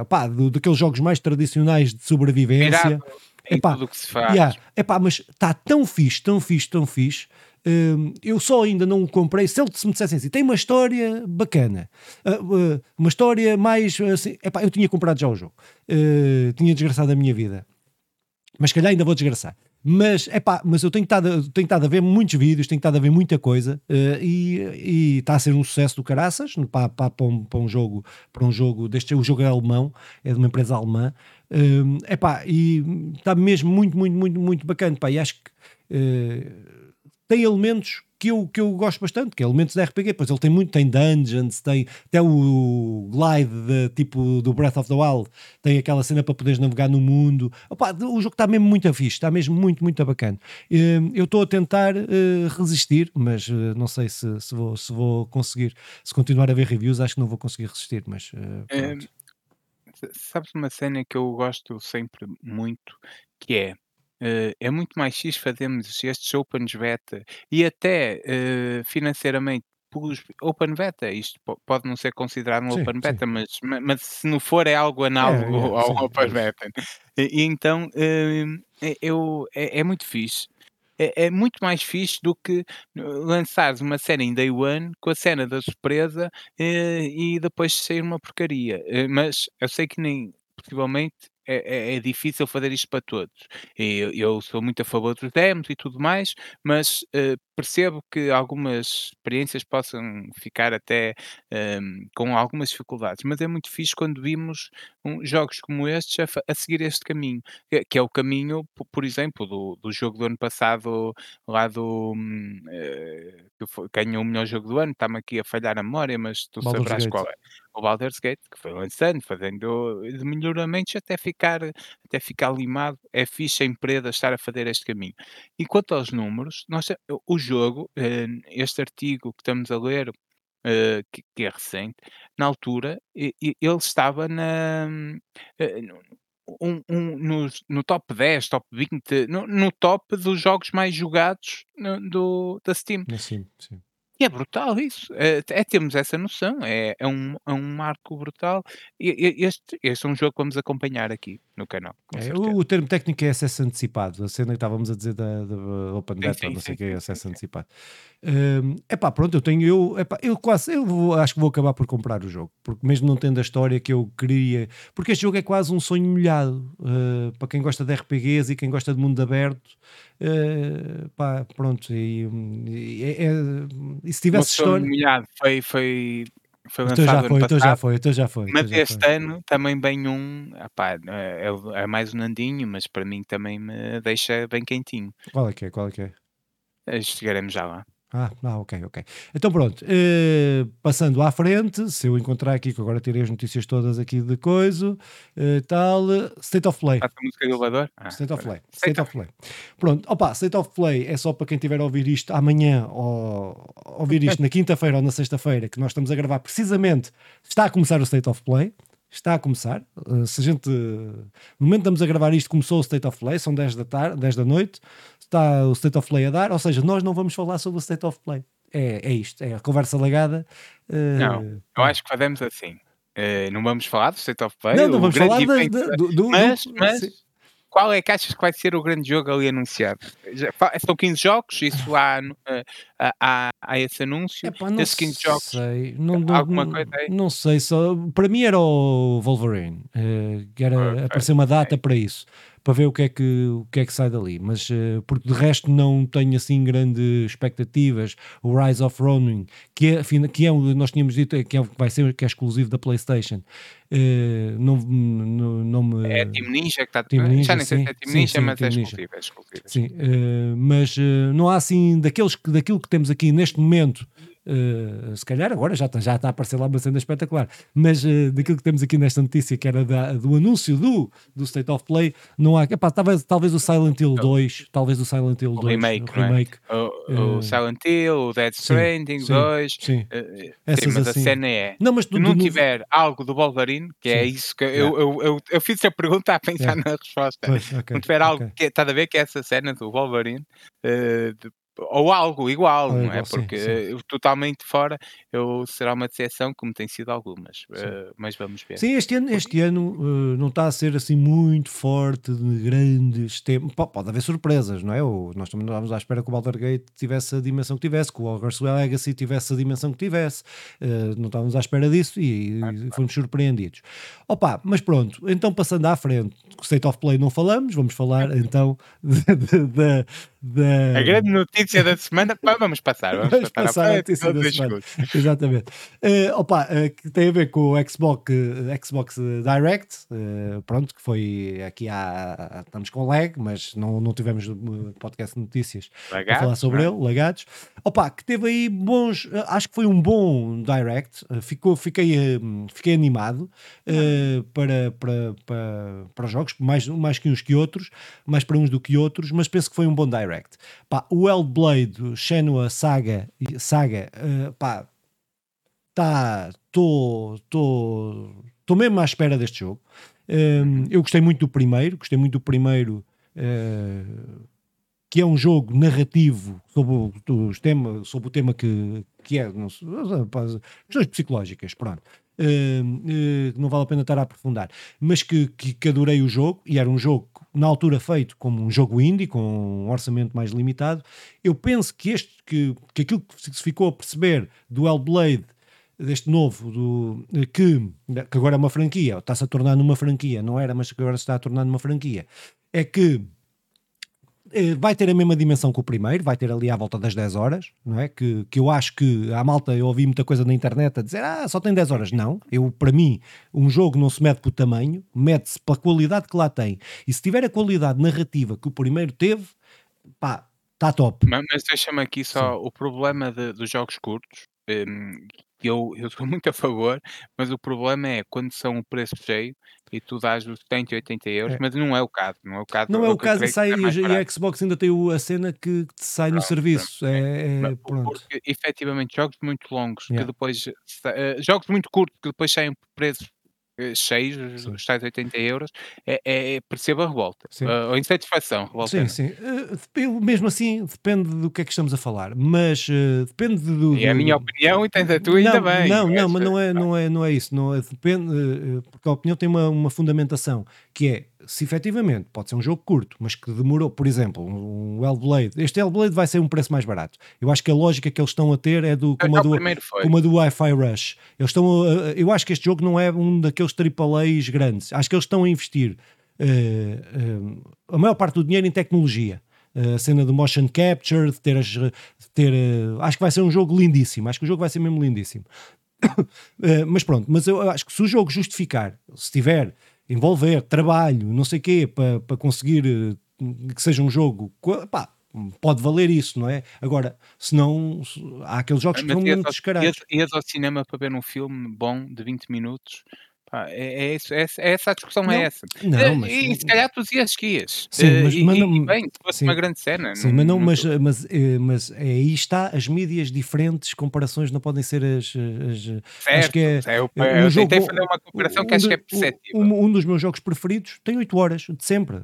epá, do, daqueles jogos mais tradicionais de sobrevivência. Em Epá, tudo que se faz. Yeah. Epá, mas está tão fixe, tão fixe, tão fixe. Hum, eu só ainda não o comprei. Se ele se me dissessem assim, tem uma história bacana, ah, ah, uma história mais assim, epá, eu tinha comprado já o jogo, Ah, tinha desgraçado a minha vida, mas calhar ainda vou desgraçar. Mas, epá, mas eu tenho estado, a- ver muitos vídeos, tenho estado a ver muita coisa eh, e, está a ser um sucesso do caraças para, para, para, um, para um jogo, para um jogo deste, o jogo é alemão, é de uma empresa alemã. Hum, epá, e está mesmo muito, muito, muito, muito bacana. Pá, e acho que eh, tem elementos que eu, que eu gosto bastante, que é elementos de RPG, pois ele tem muito, tem dungeons, tem até o glide de, tipo do Breath of the Wild, tem aquela cena para poderes navegar no mundo. Opa, o jogo está mesmo muito fixe, está mesmo muito, muito bacana. Eh, Eu estou a tentar eh, resistir, mas eh, não sei se, se, vou, se vou conseguir. Se continuar a ver reviews, acho que não vou conseguir resistir, mas sa- sabes uma cena que eu gosto sempre muito, que é, eh, é muito mais fixe fazermos estes opens beta e até eh, financeiramente pelos open beta, isto po- pode não ser considerado um Sim, open sim. beta, mas, ma- mas se não for é algo análogo é, ao sim, é open isso. beta. E, e então eh, é- eu, é, é muito fixe. É, é muito mais fixe do que eh, lançares uma cena em day one com a cena da surpresa eh, e depois sair uma porcaria. Eh, mas eu sei que nem possivelmente é, é- é difícil fazer isto para todos. E Eu, eu sou muito a favor dos demos e tudo mais, mas eh, percebo que algumas experiências possam ficar até, hum, com algumas dificuldades, mas é muito fixe quando vimos um jogos como estes a a seguir este caminho, que é o caminho, po por exemplo, do do jogo do ano passado lá do, hum, eh, que foi ganhou o melhor jogo do ano, está-me aqui a falhar a memória, mas tu Baldur's saberás Gate. qual é. O Baldur's Gate, que foi lançando, fazendo de melhoramentos até ficar até ficar limado. É fixe a empresa estar a fazer este caminho. E quanto aos números, nós o jogo, eh, este artigo que estamos a ler, eh, que é recente, na altura, ele estava na eh, no um um nos no top 10, top 20, no no top dos jogos mais jogados no do da Steam. Assim, sim. E é brutal isso, é é termos essa noção, é é um é um marco brutal. E e este este é um jogo que vamos acompanhar aqui no canal, É, o, o termo técnico é acesso antecipado, a cena que estávamos a dizer da, da Open Sim, Beta, sim, não sei o que é acesso sim. antecipado. É pá, pronto, eu tenho, eu, epá, eu quase, eu vou- acho que vou acabar por comprar o jogo, porque mesmo não tendo a história que eu queria, porque este jogo é quase um sonho molhado, eh, para quem gosta de RPGs e quem gosta de mundo aberto, eh, pá, pronto, e, e, é- é- se tivesse história, foi foi foi então já lançado foi, então já passado, foi, então já foi, mas já foi. este ano também vem um, epá, é é é mais um Nandinho, mas para mim também me deixa bem quentinho. Qual é que é, qual é que é? Eh, chegaremos já lá. Ah, ah, ok, ok. Então pronto, eh, passando à frente, se eu encontrar aqui, que agora tirei as notícias todas aqui de coisa, eh, tal, eh, State of Play. Passa a música do elevador? Ah, State of. Play. State of Play. Pronto, opa, State of Play é só para quem tiver a ouvir isto amanhã ou ouvir isto na (laughs) quinta-feira ou na sexta-feira, que nós estamos a gravar precisamente, está a começar o State of Play. Está a começar. Uh, se a gente, uh, no momento que estamos a gravar isto, começou o State of Play, são 10 da, tarde, 10 da noite, está o State of Play a dar, ou seja, nós não vamos falar sobre o State of Play. É, é isto, é a conversa legada. uh, Não, eu acho que fazemos assim, eh, não vamos falar do State of Play, não, não vamos falar da- do, do- do- Mas, mas. Qual é que achas que vai ser o grande jogo ali anunciado? Já são 15 jogos, isso há, eh, há, há, há esse anúncio. Epá, não Esses 15 jogos, sei, não, não, alguma coisa aí? não sei, só, para mim era o Wolverine, que era Ok, aparecer uma data para isso, para ver o que é que, o que, é que sai dali, mas eh, porque de resto não tenho assim grandes expectativas, o Rise of Ronin, que é, que é nós tínhamos dito que, é, que vai ser, que é exclusivo da Playstation, eh, não, não, não me... É Team Ninja que está. Team Ninja, já nem sei sim, se é Team sim, Ninja, sim, mas Team é exclusivo. É exclusivo. Sim, eh, mas não há assim daqueles que, daquilo que temos aqui neste momento. Eh, se calhar agora já está, já está a aparecer lá uma cena espetacular, mas eh, daquilo que temos aqui nesta notícia, que era da- do anúncio do, do State of Play, não há. Epá, talvez, talvez o Silent Hill 2, talvez o Silent Hill 2, remake, o é? remake. O, o Eh, Silent Hill, o Dead Stranding sim, 2. sim. eh, Essas sim, mas assim. a cena é. Não, mas Se do, não do- tiver algo do Wolverine, que é Sim. isso que eu, eu, eu, eu fiz a pergunta a pensar Yeah. na resposta. Pois, ok, não tiver algo ok. que está a ver que é essa cena do Wolverine, de- ou algo igual, Ou não igual, é? sim, Porque sim. eh, totalmente fora eu, será uma decepção, como tem sido algumas, Sim. eh, mas vamos ver. Sim, este ano, este ano eh, não está a ser assim muito forte de grandes temas. Po- Pode haver surpresas, não é? O- nós também estávamos à espera que o Baldur Gate tivesse a dimensão que tivesse, que o Hogwarts Legacy tivesse a dimensão que tivesse. Eh, não estávamos à espera disso e, e (laughs) fomos surpreendidos. Opa, mas pronto, então passando à frente, State of Play não falamos, vamos falar (laughs) então (laughs) da. Da- A grande notícia da semana, pá, vamos passar, vamos, Vamos passar, passar a notícia da semana. (laughs) Exatamente. Eh, opa, eh, que tem a ver com o Xbox, eh, Xbox Direct, pronto, que foi aqui há. Estamos com lag, mas não, não tivemos podcast de notícias para Lagados, falar sobre não é? ele, lagados. Opa, que teve aí bons. Acho que foi um bom Direct, ficou, fiquei, fiquei animado para, para, para, para os jogos, mais, mais que uns que outros, mais para uns do que outros, mas penso que foi um bom Direct. Pá, o Hellblade, Shenmue Saga, Saga eh, pá, tá, estou mesmo à espera deste jogo. Um, eu gostei muito do primeiro, gostei muito do primeiro, eh, que é um jogo narrativo sobre o, dos tema, sobre o tema que, que é não sei, pá, questões psicológicas, pronto. Um, eh, não vale a pena estar a aprofundar, mas que, que, que adorei o jogo e era um jogo na altura feito como um jogo indie, com um orçamento mais limitado. Eu penso que, este, que, que aquilo que se ficou a perceber do Hellblade deste novo, do, que, que agora é uma franquia, está-se a tornar numa franquia, não era, mas que agora se está a tornar numa franquia, é que vai ter a mesma dimensão que o primeiro, vai ter ali à volta das 10 horas, não é? Que, que eu acho que a malta, eu ouvi muita coisa na internet a dizer, ah, só tem 10 horas. Não, eu, para mim, um jogo não se mede pelo tamanho, mede-se pela qualidade que lá tem. E se tiver a qualidade narrativa que o primeiro teve, pá, está top. Mas, mas deixa-me aqui só o problema de- dos jogos curtos. que eu, eu sou muito a favor, mas o problema é quando são o preço cheio e tu dás os 70, 80 euros, É. mas não é o caso. Não é o caso. Não é o caso, e, sai, é mais e a. Xbox ainda tem a cena que te sai no Pronto, serviço. É, é, Mas pronto. Porque efetivamente jogos muito longos Yeah. que depois eh, jogos muito curtos que depois saem por preços eh, cheios, os- tais 80 euros, é, é, percebo a revolta. Sim. eh, ou insatisfação, revolta. Sim, não. sim. Eh, eu, mesmo assim, depende do que é que estamos a falar, mas eh, depende do. E é a minha opinião e tens a tua ainda bem. Não, não, mas não é, não é, não é isso. Não é, depende, eh, eh, porque a opinião tem uma, uma fundamentação, que é se efetivamente pode ser um jogo curto, mas que demorou, por exemplo, um Hellblade. Este Hellblade vai ser um preço mais barato. Eu acho que a lógica que eles estão a ter é do como a do, como a do Wi-Fi Rush. Eles estão a- eu acho que este jogo não é um daqueles AAAs grandes. Acho que eles estão a investir eh, eh, a maior parte do dinheiro em tecnologia. A cena do motion capture, de ter as. de ter, eh, acho que vai ser um jogo lindíssimo. Acho que o jogo vai ser mesmo lindíssimo. (coughs) Eh, mas pronto, mas eu acho que se o jogo justificar, se tiver envolver trabalho, não sei o quê, para para conseguir eh, que seja um jogo, pá, pode valer isso, não é? Agora, se não, há aqueles jogos que Mas são muito descarados. ias ao cinema para ver um filme bom de 20 minutos. É, é, isso, é, essa- é essa a discussão, Não, é essa. não, Eh, mas- e, se calhar tu dias que ias. Sim, Eh, mas- e, mas não- e bem, se fosse sim. uma grande cena. Sim, mas, não, não mas, mas, eh, mas é aí está, as mídias diferentes, comparações não podem ser as. as- acho que é. certo, eu, é eu um jogo- tentei fazer uma comparação que um acho que é perceptível. Um, um dos meus jogos preferidos tem 8 horas, de sempre. eh,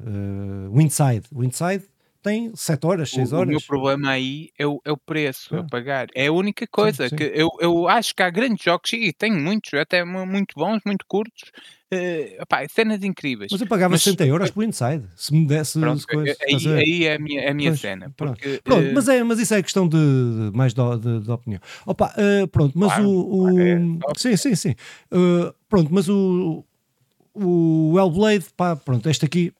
o Inside. O Inside tem 7 horas, 6 O, o horas. meu problema aí é o, é o preço a Ah. pagar. É a única coisa sim. que eu, eu acho que há grandes jogos, e tenho muitos, até mu- muito bons, muito curtos, eh, opá, cenas incríveis. Mas eu pagava Mas- 60 euros por Inside. Se me desse Pronto, coisa, aí, estás a ver? aí é a minha, é a minha Pois, cena. pronto. Porque, Pronto, eh, mas, é, mas isso é questão de, de- mais de, de- de opinião. Opa, eh, pronto, mas Claro, o. o- claro, é só sim, sim, sim. Eh, pronto, mas o. O Hellblade, pá, pronto, este aqui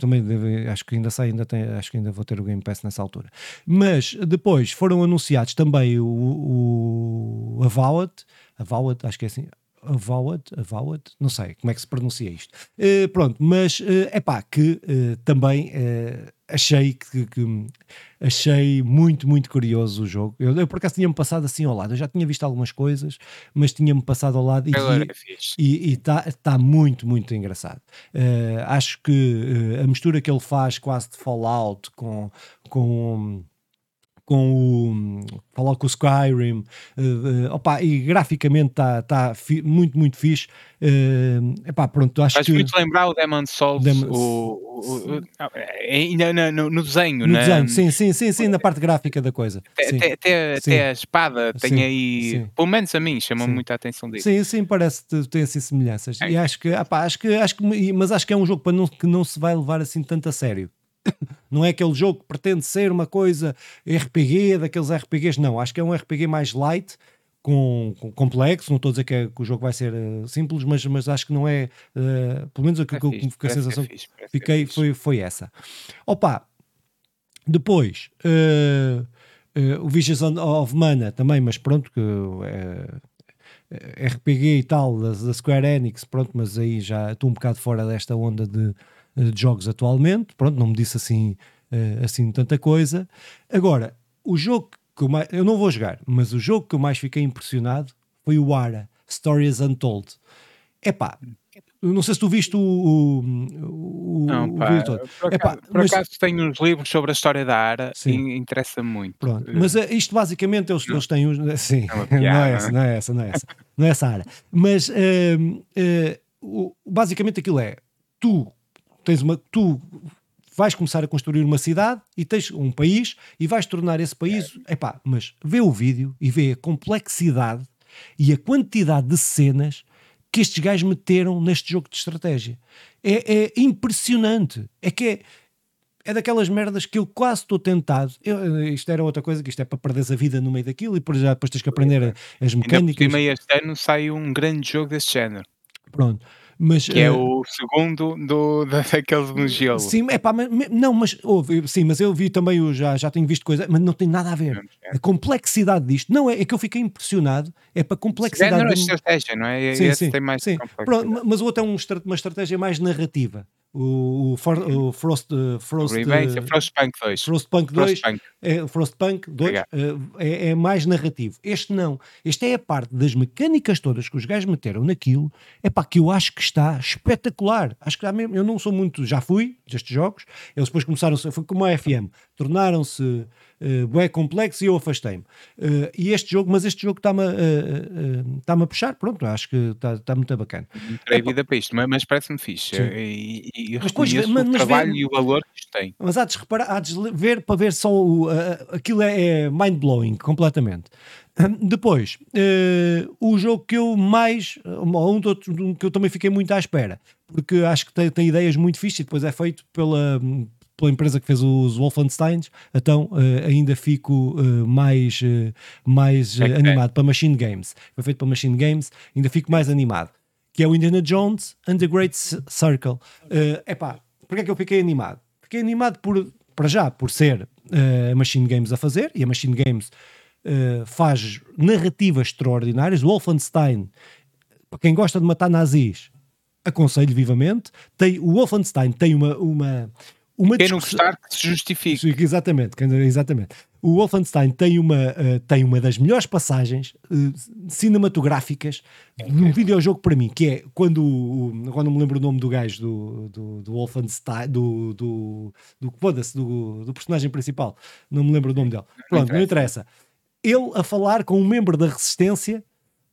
também deve- acho que ainda sai, ainda tem, acho que ainda vou ter o Game Pass nessa altura. Mas depois foram anunciados também o, o Avowed, Avowed, acho que é assim, Avowed, Avowed, não sei como é que se pronuncia isto. Eh, pronto, mas é pá, que eh, também eh, achei que, que- achei muito, muito curioso o jogo. Eu, eu, por acaso tinha-me passado assim ao lado, eu já tinha visto algumas coisas, mas tinha-me passado ao lado e, é e está tá muito, muito engraçado. Eh, acho que eh, a mistura que ele faz quase de Fallout com, com, com o Fallout com o Skyrim, eh, eh, opa, e graficamente está tá fi- muito, muito fixe. Eh, epá, pronto, acho Faz que muito lembrar o Demon Souls, o, o- o- ainda no, no- desenho, no na- desenho, sim, sim, sim, sim, na parte gráfica da coisa. Até, até, a espada tem Sim, aí, sim. pelo menos a mim, chama Sim. muita atenção disso. Sim, sim, parece que tem assim semelhanças. É. E acho que, acho que, acho que, mas acho que é um jogo para não, que não se vai levar assim tanto a sério. Não é aquele jogo que pretende ser uma coisa RPG, daqueles RPGs, não. Acho que é um RPG mais light, com, com complexo. Não estou a dizer que, é- que o jogo vai ser eh, simples, mas, mas acho que não é. eh, pelo menos aquilo que eu- É fixe, que a parece sensação que fixe, parece ser fiquei foi, foi essa. Opa, depois eh, o Visions of Mana também, mas pronto, que RPG e tal da, da Square Enix, pronto, mas aí já estou um bocado fora desta onda de, de jogos atualmente, pronto, não me disse assim, eh, assim tanta coisa. Agora, o jogo que eu mais, eu não vou jogar, mas o jogo que eu mais fiquei impressionado foi o Ara, Stories Untold. Epá, eu não sei se tu viste o, o, o, Não, o pá, vídeo todo. por, Epá, acaso, por mas- acaso tenho uns livros sobre a história da Ara Sim. e interessa muito. Pronto, Eh, mas eh, isto basicamente eles, eles têm os. Sim, É não é piada, essa, não é essa, não é essa. Não é essa área. Mas eh, o- basicamente aquilo é: tu tens uma. Tu vais começar a construir uma cidade e tens um país e vais tornar esse país. Epá, mas vê o vídeo e vê a complexidade e a quantidade de cenas que estes gajos meteram neste jogo de estratégia. É, é impressionante. É que é é daquelas merdas que eu quase estou tentado. Eu- isto era outra coisa, que isto é para perderes a vida no meio daquilo e depois, já, depois tens que aprender as mecânicas. cima este ano sai um grande jogo desse género. Pronto. Mas, Que é uh, o segundo do, (laughs) daqueles no gelo. Sim, é pá, mas, não, mas houve, sim, mas eu vi também, eu já, já tenho visto coisa, mas não tem nada a ver. É. A complexidade disto, não é, é que eu fiquei impressionado, é para a complexidade. Género é do- estratégia, não é? Sim, Esse sim, tem mais sim. complexidade. Pronto, mas o outro é um uma estratégia mais narrativa. O, o, For- o Frost, uh, Frost, uh, Frostpunk 2. Frostpunk 2 Frostpunk. é, Frostpunk 2 Obrigado. eh, é, é mais narrativo. Este não. Este é a parte das mecânicas todas que os gajos meteram naquilo. É pá, que eu acho que está espetacular. Acho que está mesmo. Eu não sou muito. Já fui destes jogos. Eles depois começaram. Foi como a FM. Tornaram-se uh, bué complexos e eu afastei-me. Eh, e este jogo, mas este jogo está-me a, eh, eh, está-me a puxar. Pronto, acho que está, está muito bacana. Não terei vida para isto, mas, parece-me fixe. Sim. E, e, e Mas reconheço mas- o mas vê- trabalho e o valor que isto tem. Mas há de reparar, há de ver para ver só o, aquilo é, é mind-blowing completamente. (clears throat) Depois, eh, o jogo que eu mais, um, um que eu também fiquei muito à espera, porque acho que tem, tem ideias muito fixas e depois é feito pela, pela empresa que fez os Wolfensteins, então eh, ainda fico eh, mais, eh, mais eh, Ok. animado para Machine Games. Foi feito para Machine Games, ainda fico mais animado. Que é o Indiana Jones and the Great Circle. É epá, porque é que eu fiquei animado? Fiquei animado por, para já, por ser a Machine Games a fazer, e a Machine Games faz narrativas extraordinárias. O Wolfenstein, para quem gosta de matar nazis, aconselho vivamente. Tem, o Wolfenstein tem uma. uma uma Quem não gostar, que se justifique. Exatamente, exatamente. O Wolfenstein tem uma, eh, tem uma das melhores passagens eh, cinematográficas num videojogo para mim, que é quando, o- agora não me lembro o nome do gajo do, do, do Wolfenstein, do, do, do, do, do personagem principal, não me lembro o nome dele. Pronto, não interessa. Ele a falar com um membro da resistência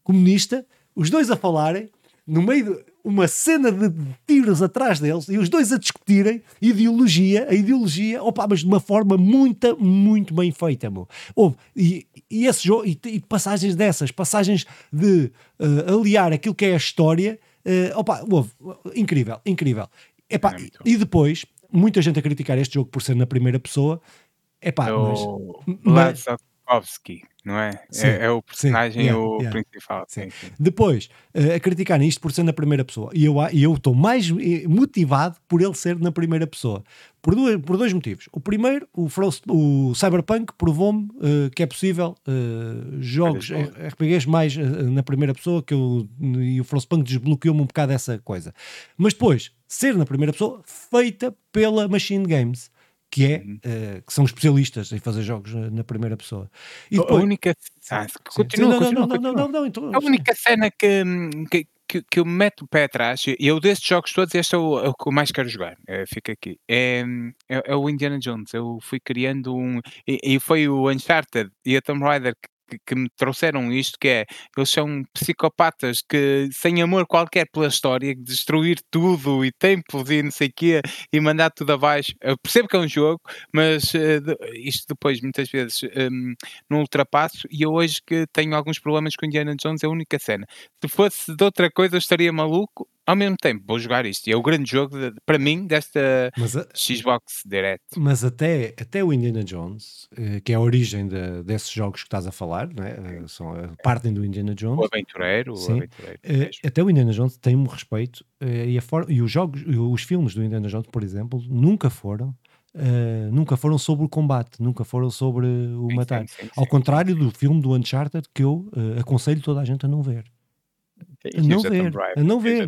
comunista, os dois a falarem, no meio de uma cena de tiros atrás deles, e os dois a discutirem ideologia, a ideologia, opa, mas de uma forma muito, muito bem feita, meu. Houve, e, e esse jogo, e, e passagens dessas, passagens de eh, aliar aquilo que é a história, eh, opa, houve, incrível, incrível. Epá, É bom. e depois, muita gente a criticar este jogo por ser na primeira pessoa, epá, É mas, mas- Lazarkovsky, não é? Sim, É, é o sim, personagem yeah, o yeah. principal. Sim. Sim, sim. Depois, eh, a criticar isto por ser na primeira pessoa. E eu estou mais eh, motivado por ele ser na primeira pessoa. Por, duas, por dois motivos. O primeiro, o, Frost, o Cyberpunk provou-me eh, que é possível eh, jogos eh, RPGs mais na primeira pessoa, que eu, e o Frostpunk desbloqueou-me um bocado essa coisa. Mas depois, ser na primeira pessoa, feita pela Machine Games. Que, é, Uhum. eh, que são especialistas em fazer jogos na primeira pessoa. E A depois, única. Ah, continua, sim, não, continua, não, não, continua. não, não, não, então- A única cena que, que, que, que eu me meto o pé atrás, e eu destes jogos todos, este é o, é o que eu mais quero jogar, eh, fica aqui, é, é, é o Indiana Jones. Eu fui criando um. E, e foi o Uncharted e a Tomb Raider que, que- me trouxeram isto, que é, eles são psicopatas que, sem amor qualquer pela história, destruir tudo e templos e não sei o quê, e mandar tudo abaixo. Eu percebo que é um jogo, mas de- isto depois, muitas vezes, hum, não ultrapasso, e eu hoje que tenho alguns problemas com Indiana Jones, é a única cena. Se fosse de outra coisa, eu estaria maluco. Ao mesmo tempo, vou jogar isto. E é o grande jogo, de- para mim, desta a- Xbox Direct. Mas até, até o Indiana Jones, eh, que é a origem de- desses jogos que estás a falar, é? Eh, são, eh, partem do Indiana O Jones. aventureiro, o aventureiro. Eh, mesmo. até o Indiana Jones tem um respeito e, a for- e os jogos, os filmes do Indiana Jones, por exemplo, nunca foram eh, nunca foram sobre o combate, nunca foram sobre o Sim, matar. sim, sim, Ao contrário do filme do Uncharted que eu eh, aconselho toda a gente a não ver. A não ver, a não ver.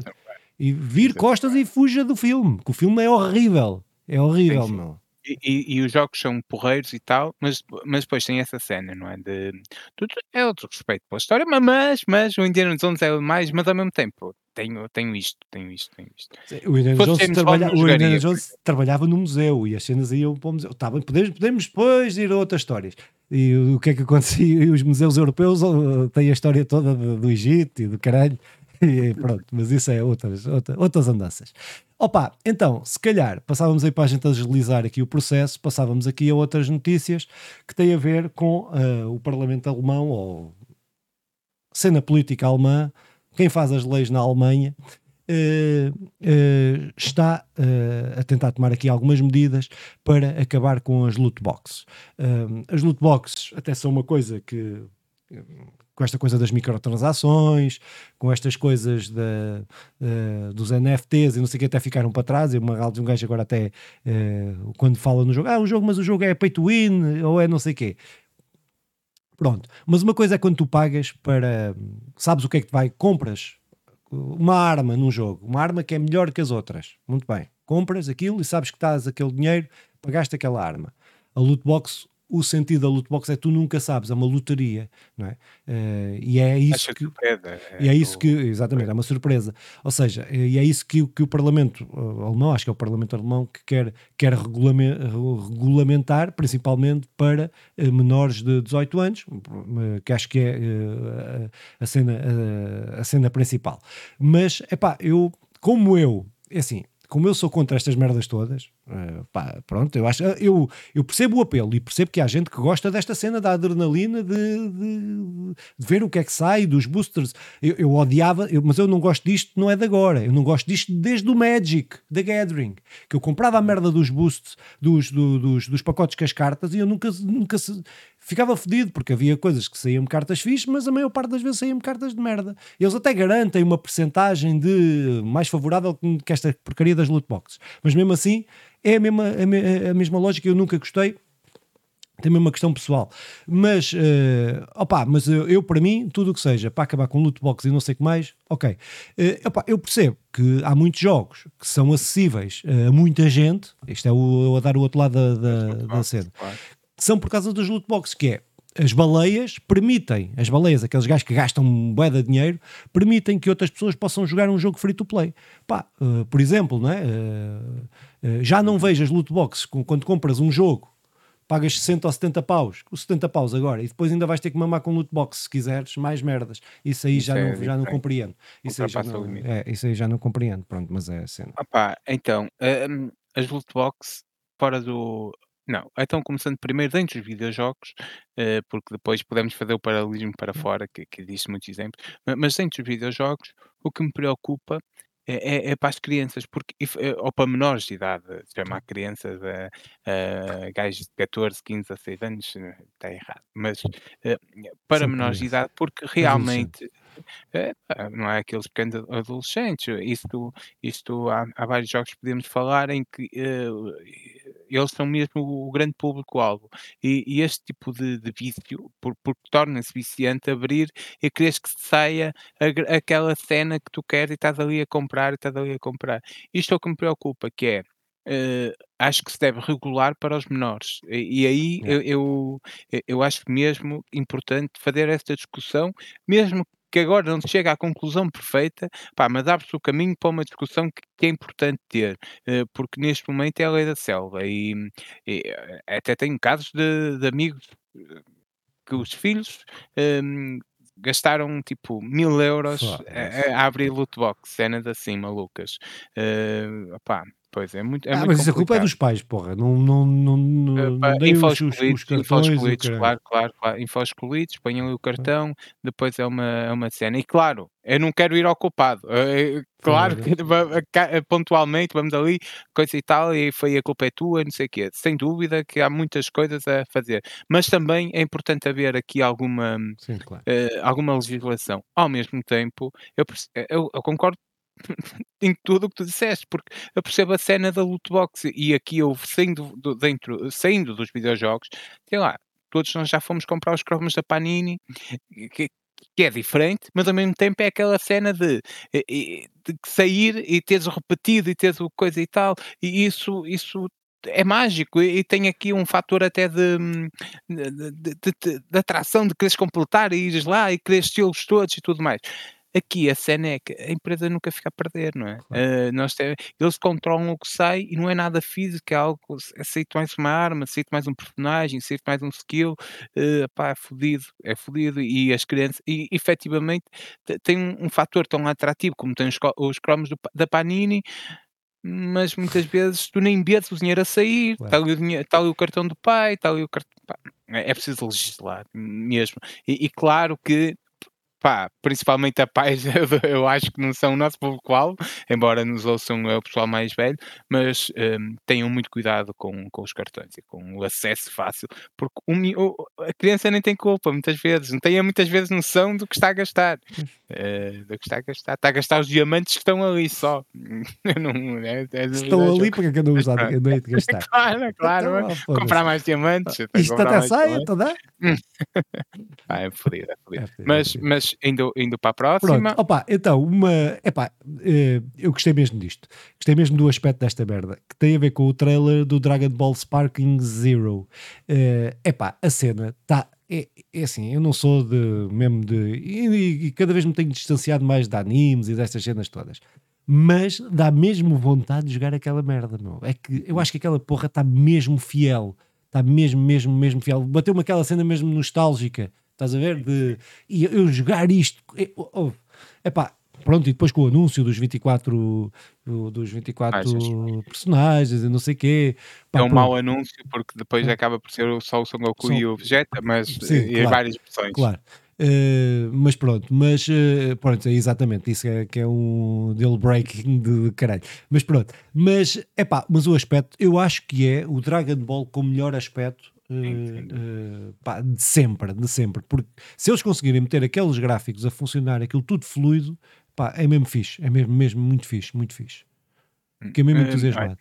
E vir costas e fuja do filme, que o filme é horrível. É horrível, Sim, meu. E, e- e os jogos são porreiros e tal, mas, mas depois tem essa cena, não é? De, tudo é outro respeito pela história, ma- mas, mas o Indiana Jones é mais, mas ao mesmo tempo tenho, tenho isto, tenho isto, tenho isto. O Indiana, Jones, trabalha- o Indiana Jones trabalhava no museu e as cenas iam para o museu. Tá bem, podemos, podemos depois ir a outras histórias. E o, o que é que acontecia? (laughs) E os museus europeus oh, têm a história toda do, do Egito e do caralho. (laughs) E pronto, mas isso é outras, outra- outras andanças. Opa, então, se calhar passávamos aí para a gente agilizar aqui o processo, passávamos aqui a outras notícias que têm a ver com ah, o Parlamento Alemão ou cena política alemã, quem faz as leis na Alemanha eh, eh, está eh, a tentar tomar aqui algumas medidas para acabar com as loot boxes. As loot boxes até são uma coisa que com esta coisa das microtransações, com estas coisas da, uh, dos NFTs e não sei o que, até ficaram para trás. E uma de um gajo agora até, uh, quando fala no jogo, ah, o jogo, mas o jogo é pay to win, ou é não sei o quê. Pronto. Mas uma coisa é quando tu pagas para. Sabes o que é que te vai? Compras uma arma num jogo, uma arma que é melhor que as outras. Muito bem. Compras aquilo e sabes que estás aquele dinheiro, pagaste aquela arma. A loot box o sentido da loot box é tu nunca sabes, é uma lotaria, não é? Uh, e é isso que surpresa, é e é isso que exatamente é uma surpresa. Ou seja, e é isso que, que o Parlamento uh, alemão, acho que é o Parlamento alemão que quer quer regulamentar, principalmente para menores de 18 anos, que acho que é a cena a cena principal. Mas é pá, eu como eu, é assim, como eu sou contra estas merdas todas, uh, pá, pronto, eu acho, eu, eu percebo o apelo e percebo que há gente que gosta desta cena da adrenalina de, de, de ver o que é que sai dos boosters. Eu, eu odiava, eu, mas eu não gosto disto, não é de agora. Eu não gosto disto desde o Magic, da Gathering, que eu comprava a merda dos boosts, dos, do, dos, dos pacotes com as cartas e eu nunca, nunca se, ficava fedido, porque havia coisas que saíam cartas fixas, mas a maior parte das vezes saíam cartas de merda. Eles até garantem uma percentagem de mais favorável que esta porcaria das loot boxes. Mas mesmo assim, é a mesma, a, mesma lógica, eu nunca gostei. Também uma questão pessoal, mas uh, opa, mas eu, eu, para mim, tudo o que seja para acabar com loot box e não sei o que mais, ok. Uh, opa, eu percebo que há muitos jogos que são acessíveis a muita gente, isto é o, a dar o outro lado da, da, da cena, são por causa dos loot boxes, que é as baleias permitem, as baleias, aqueles gajos que gastam moeda de dinheiro, permitem que outras pessoas possam jogar um jogo free to play. Pá, uh, por exemplo, não é? Uh, uh, já não vejas loot boxes quando compras um jogo, pagas 60 ou 70 paus, os 70 paus agora, e depois ainda vais ter que mamar com loot box se quiseres, mais merdas. Isso aí isso já, é não, já não compreendo. Isso aí já não, é, isso aí já não compreendo, pronto, mas é a cena. Opa, então, um, as loot boxes fora do não, então começando primeiro dentro dos videojogos, eh, porque depois podemos fazer o paralelismo para hum. fora, que, que existe muitos exemplos, mas dentro dos videojogos, o que me preocupa é, é, é para as crianças, porque, eh, ou para menores de idade, chamar crianças a, a gajos de 14, 15, 16 anos, eh, está errado, mas para menores de idade, porque realmente não é aqueles pequenos adolescentes, isto, isto há, há vários jogos que podemos falar em que eles são mesmo o grande público-alvo. E, e, este tipo de, de vício, por, porque torna-se viciante abrir e queres que saia a, aquela cena que tu queres e estás ali a comprar e estás ali a comprar. Isto é o que me preocupa, que é. Uh, acho que se deve regular para os menores. E, e aí eu, eu, eu acho mesmo importante fazer esta discussão, mesmo que agora não se chega à conclusão perfeita, pá, mas abre-se o caminho para uma discussão que, que é importante ter, uh, porque neste momento é a lei da selva e, e eh, até tenho casos de, de amigos eh, que os filhos um, gastaram tipo mil euros a, a, abrir loot box, cenas assim malucas. Uh, opá, Pois é, muito, é ah, muito mas isso a culpa é dos pais, porra. Não, não, não, não, uh, não deem os, os, os cartões. claro, claro, claro. Infos colhidos, ponham o cartão, depois é uma, é uma cena. E claro, eu não quero ir ao culpado. Uh, claro que (laughs) pontualmente vamos ali, coisa e tal, e foi a culpa é tua, não sei o quê. Sem dúvida que há muitas coisas a fazer. Mas também é importante haver aqui alguma, Sim, claro. uh, alguma legislação. Ao mesmo tempo, eu, eu, eu concordo (laughs) em tudo o que tu disseste, porque eu percebo a cena da loot box e aqui eu saindo, do, dentro, saindo dos videojogos, sei lá, todos nós já fomos comprar os cromos da Panini, que, que é diferente, mas ao mesmo tempo é aquela cena de, de, sair e teres repetido e teres o coisa e tal, e isso, isso é mágico e, tem aqui um fator até de, de, de, de, atração, de quereres completar e ires lá e quereres tê-los todos e tudo mais. Aqui a cena é que a empresa nunca fica a perder, não é? Claro. Uh, nós te, eles controlam o que sai e não é nada físico, é algo, aceito mais uma arma, aceito mais um personagem, aceito mais um skill, uh, pá, é fodido, é fodido e as crianças, e efetivamente tem um, um fator tão atrativo como tem os, os cromos do, da Panini, mas muitas vezes tu nem vês o dinheiro a sair, está claro. ali, tá ali, o cartão do pai, está ali o cartão. Pá, é, é preciso legislar mesmo. E, e, claro que pá, principalmente a pais, (laughs) eu acho que não são o nosso público-alvo, embora nos ouçam é o pessoal mais velho, mas um, tenham muito cuidado com, com os cartões e com o acesso fácil, porque o, a criança nem tem culpa muitas vezes, não tem muitas vezes noção do que está a gastar. Uh, (laughs) do que está a gastar. Está a gastar os diamantes que estão ali só. (laughs) não, é, é, estão ali porque é eu não nada de gastar. claro, claro. Então, comprar mais diamantes. Isto até sai, então dá? ah, é fodido, é fodido. É mas, é mas indo, indo para a próxima. Pronto, opa, então, uma. Epá, eh, eu gostei mesmo disto. Gostei mesmo do aspecto desta merda, que tem a ver com o trailer do Dragon Ball Sparking Zero. Uh, epá, a cena está é, é, assim, eu não sou de mesmo de. E, e, cada vez me tenho distanciado mais de animes e destas cenas todas. Mas dá mesmo vontade de jogar aquela merda, meu. É que eu acho que aquela porra está mesmo fiel. Está mesmo, mesmo, mesmo fiel. Bateu-me aquela cena mesmo nostálgica. Estás a ver? De e eu jogar isto. É oh, epá, pronto, e depois com o anúncio dos 24, dos 24 ah, personagens e não sei o quê. Pá, é um mau anúncio porque depois é. acaba por ser só o Son Goku e o Vegeta, mas Sim, e claro, várias versões. Claro. Uh, mas pronto, mas uh, pronto, é exatamente isso é, que é um deal breaking de caralho. Mas pronto, mas é pá, mas o aspecto eu acho que é o Dragon Ball com o melhor aspecto uh, pá, de sempre, de sempre, porque se eles conseguirem meter aqueles gráficos a funcionar, aquilo tudo fluido, pá, é mesmo fixe, é mesmo, mesmo muito fixe, muito fixe. Fiquei mesmo hum, entusiasmado.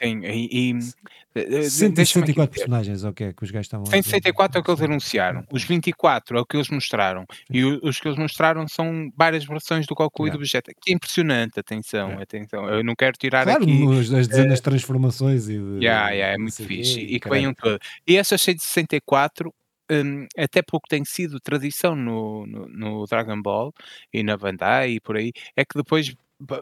Sim, e, e 164 personagens, ok, que os gajos estavam 164 é o que eles anunciaram, os 24 é o que eles mostraram, e os que eles mostraram são várias versões do Goku yeah. e do Vegeta, que é impressionante, atenção, yeah. atenção, eu não quero tirar claro, aqui... as dezenas de transformações e... De, yeah, yeah, é muito fixe, e, e que venham todas. E essas 164 um, até pouco tem sido tradição no, no, no, Dragon Ball e na Bandai e por aí, é que depois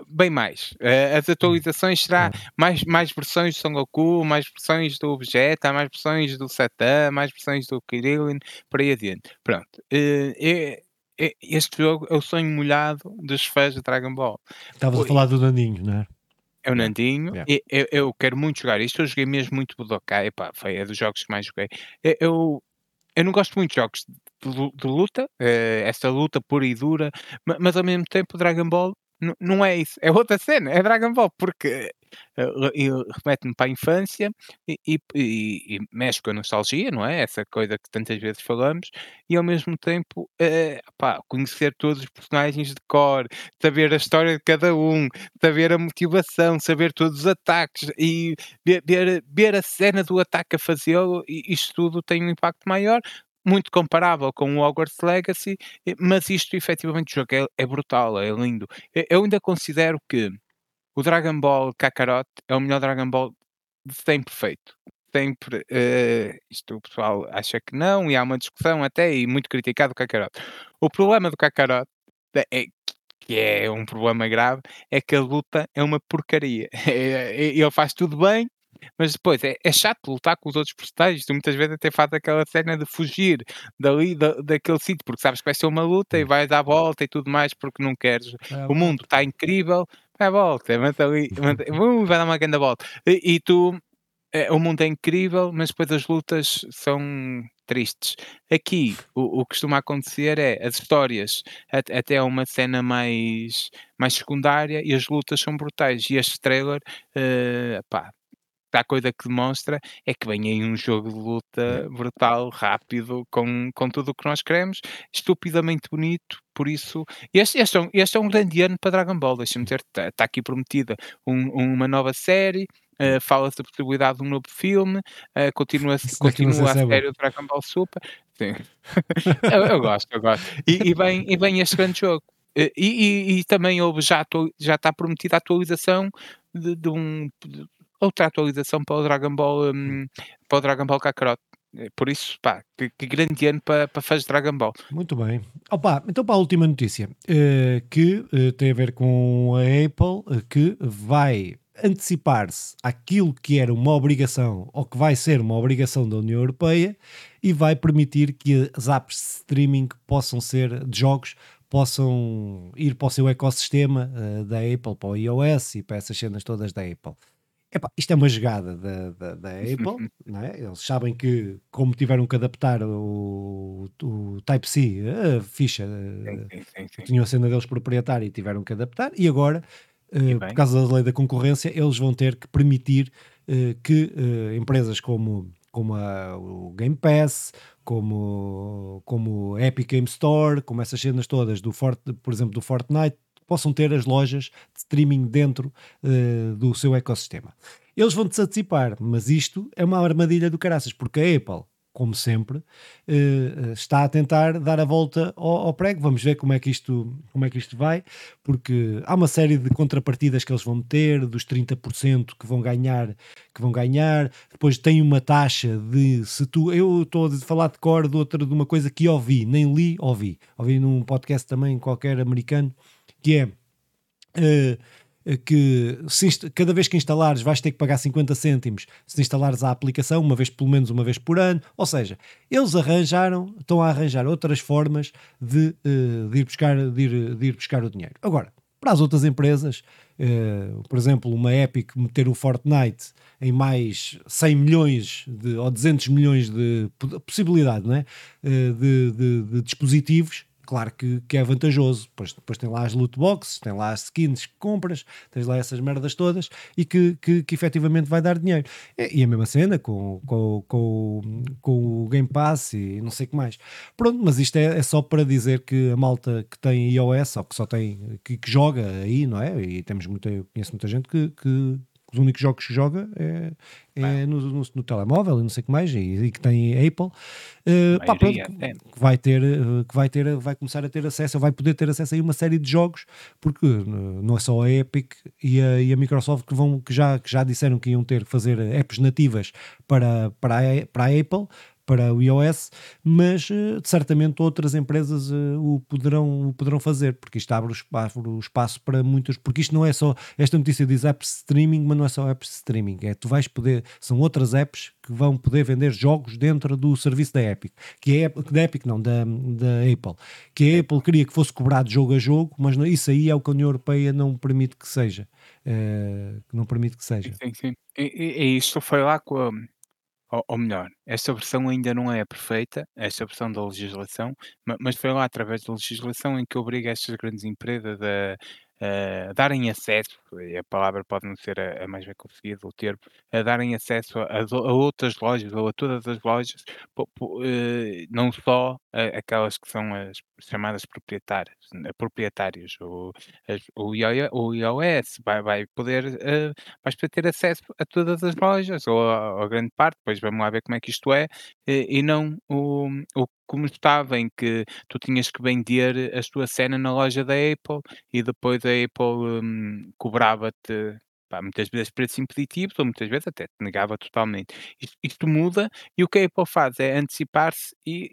bem mais. Uh, as atualizações será mais, mais versões do Son Goku, mais versões do Vegeta, mais versões do Satan, mais versões do Krillin, por aí adiante. Pronto. É, este jogo é o sonho molhado dos fãs de Dragon Ball. Estavas a falar do Nandinho, não é? É o Nandinho. Yeah. Eu, eu, quero muito jogar isto. Eu joguei mesmo muito Budokai. Epá, foi é dos jogos que mais joguei. Eu, eu não gosto muito de jogos de, de luta, essa luta pura e dura, mas ao mesmo tempo Dragon Ball não é isso, é outra cena, é Dragon Ball, porque uh, remete-me para a infância e, e, e, mexe com a nostalgia, não é? Essa coisa que tantas vezes falamos, e ao mesmo tempo uh, pá, conhecer todos os personagens de cor, saber a história de cada um, saber a motivação, saber todos os ataques e ver, ver, ver a cena do ataque a fazê-lo, isto tudo tem um impacto maior muito comparável com o Hogwarts Legacy, mas isto efetivamente o jogo é, é brutal, é lindo. Eu ainda considero que o Dragon Ball Kakarot é o melhor Dragon Ball sempre feito. Sempre, uh, isto o pessoal acha que não, e há uma discussão até, e muito criticado o Kakarot. O problema do Kakarot é, que é um problema grave, é que a luta é uma porcaria. (laughs) Ele faz tudo bem, mas depois é, é chato lutar com os outros personagens. Tu muitas vezes até faz aquela cena de fugir dali, da, daquele sítio, porque sabes que vai ser uma luta e vais à volta e tudo mais, porque não queres. É, o mundo está incrível, vai à volta, manda ali, manda, (laughs) uh, vai dar uma grande volta. E, e tu, é, o mundo é incrível, mas depois as lutas são tristes. Aqui, o, o que costuma acontecer é as histórias até uma cena mais, mais secundária e as lutas são brutais. E este trailer, uh, pá, a coisa que demonstra é que vem aí um jogo de luta brutal, rápido, com, com tudo o que nós queremos, estupidamente bonito. Por isso, este, este, é, um, este é um grande ano para Dragon Ball. Deixa-me dizer, está tá aqui prometida um, uma nova série. Uh, Fala-se da possibilidade de um novo filme, uh, continua, continua a série do Dragon Ball Super. Sim. (laughs) eu, eu, gosto, eu gosto. E, e, vem, e vem este grande jogo. Uh, e, e, e, também houve, já, já está prometida a atualização de, de um, de, outra atualização para o Dragon Ball, um, para o Dragon Ball Kakarot. Eh, por isso, pá, que, que grande ano para, para fãs de Dragon Ball. Muito bem. Opa, então para a última notícia, uh, que uh, tem a ver com a Apple, uh, que vai antecipar-se àquilo que era uma obrigação, ou que vai ser uma obrigação da União Europeia, e vai permitir que as apps de streaming possam ser, de jogos, possam ir para o seu ecossistema da Apple, para o iOS e para essas cenas todas da Apple Epá, isto é uma jogada da, da, da Apple, (laughs) não é? Eles sabem que, como tiveram que adaptar o, o Type-C, a ficha, Sim, eh, sim, sim, sim. tinham a cena deles proprietária e tiveram que adaptar, e agora, E eh, por bem, causa da lei da concorrência, eles vão ter que permitir eh, que empresas como, como a- o Game Pass, como, como o Epic Game Store, como essas cenas todas, do Fort, por exemplo, do Fortnite, possam ter as lojas streaming dentro eh, do seu ecossistema. Eles vão se antecipar, mas isto é uma armadilha do caraças, porque a Apple, como sempre, eh, está a tentar dar a volta ao, ao prego. Vamos ver como é, que isto, como é que isto vai, porque há uma série de contrapartidas que eles vão meter, dos 30% que vão ganhar, que vão ganhar. Depois tem uma taxa de se tu. Eu estou a falar de cor de outra de uma coisa que ouvi, nem li, ouvi. Ouvi num podcast também qualquer americano, que é. Eh, que se cada vez que instalares vais ter que pagar 50 cêntimos se instalares a aplicação, uma vez pelo menos uma vez por ano. Ou seja, eles arranjaram, estão a arranjar outras formas de, eh, de ir, buscar, de, ir, de ir buscar o dinheiro. Agora, para as outras empresas, eh, por exemplo, uma Epic meter o Fortnite em mais 100 milhões de, ou 200 milhões de po- possibilidade não é? Eh, de, de- de dispositivos, claro que, que é vantajoso. Depois, depois tem lá as loot boxes, tem lá as skins que compras, tens lá essas merdas todas e que, que, que efetivamente vai dar dinheiro. E, e a mesma cena com, com, com, com o Game Pass e não sei o que mais. Pronto, mas isto é, é só para dizer que a malta que tem iOS ou que só tem, que, que joga aí, não é? E temos muita, conheço muita gente que, que os únicos jogos que joga é, é no, no, no telemóvel e não sei o que mais, e, e que tem Apple. Uh, pá, pronto, é. que vai ter, eh, que vai ter, vai começar a ter acesso, vai poder ter acesso a uma série de jogos, porque eh, não é só a Epic e a, e a Microsoft que vão, que já, que já disseram que iam ter que fazer apps nativas para, para, a, para a Apple, para o iOS, mas eh, certamente outras empresas eh, o, poderão, o poderão fazer, porque isto abre o, espaço, abre o espaço para muitas, porque isto não é só, esta notícia diz apps streaming, mas não é só apps streaming, é tu vais poder, são outras apps que vão poder vender jogos dentro do serviço da Epic, que é da Epic não, da, da Apple, que a Apple queria que fosse cobrado jogo a jogo, mas não- isso aí é o que a União Europeia não permite que seja, que não permite que seja. Sim, sim. E, e, e isto foi lá com a, ou, ou melhor, esta versão ainda não é perfeita, esta versão da legislação, ma- mas foi lá através da legislação em que obriga estas grandes empresas a, a darem acesso, e a palavra pode não ser a, a mais bem conseguida, o termo, a darem acesso a, a outras lojas ou a todas as lojas, eh, não só aquelas que são as chamadas proprietárias, né, proprietárias, o, o, o iOS vai, vai poder eh, vais poder ter acesso a todas as lojas ou a, a grande parte, depois vamos lá ver como é que isto é, eh, e não o, o como estava em que tu tinhas que vender a tua cena na loja da Apple e depois a Apple hum, cobrava-te pá, muitas vezes preços impeditivos ou muitas vezes até te negava totalmente. Isto, isto muda e o que a Apple faz é antecipar-se e,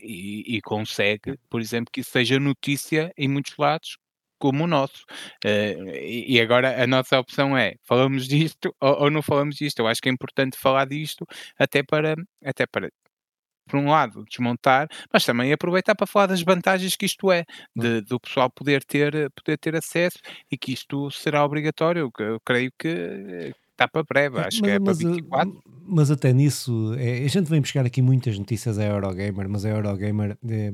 e- e consegue, por exemplo, que isso seja notícia em muitos lados, como o nosso. E e agora a nossa opção é: falamos (laughs) disto ou ou não falamos disto? Eu acho que é importante falar disto até para até para, por um lado, desmontar, mas também aproveitar para falar das vantagens que isto é, de do pessoal poder ter poder ter acesso e que isto será obrigatório, eu creio que eh, está para breve, É, acho que mas, é para mas, uh, 24. mas até nisso, é, a gente vem buscar aqui muitas notícias a Eurogamer, mas a Eurogamer, é,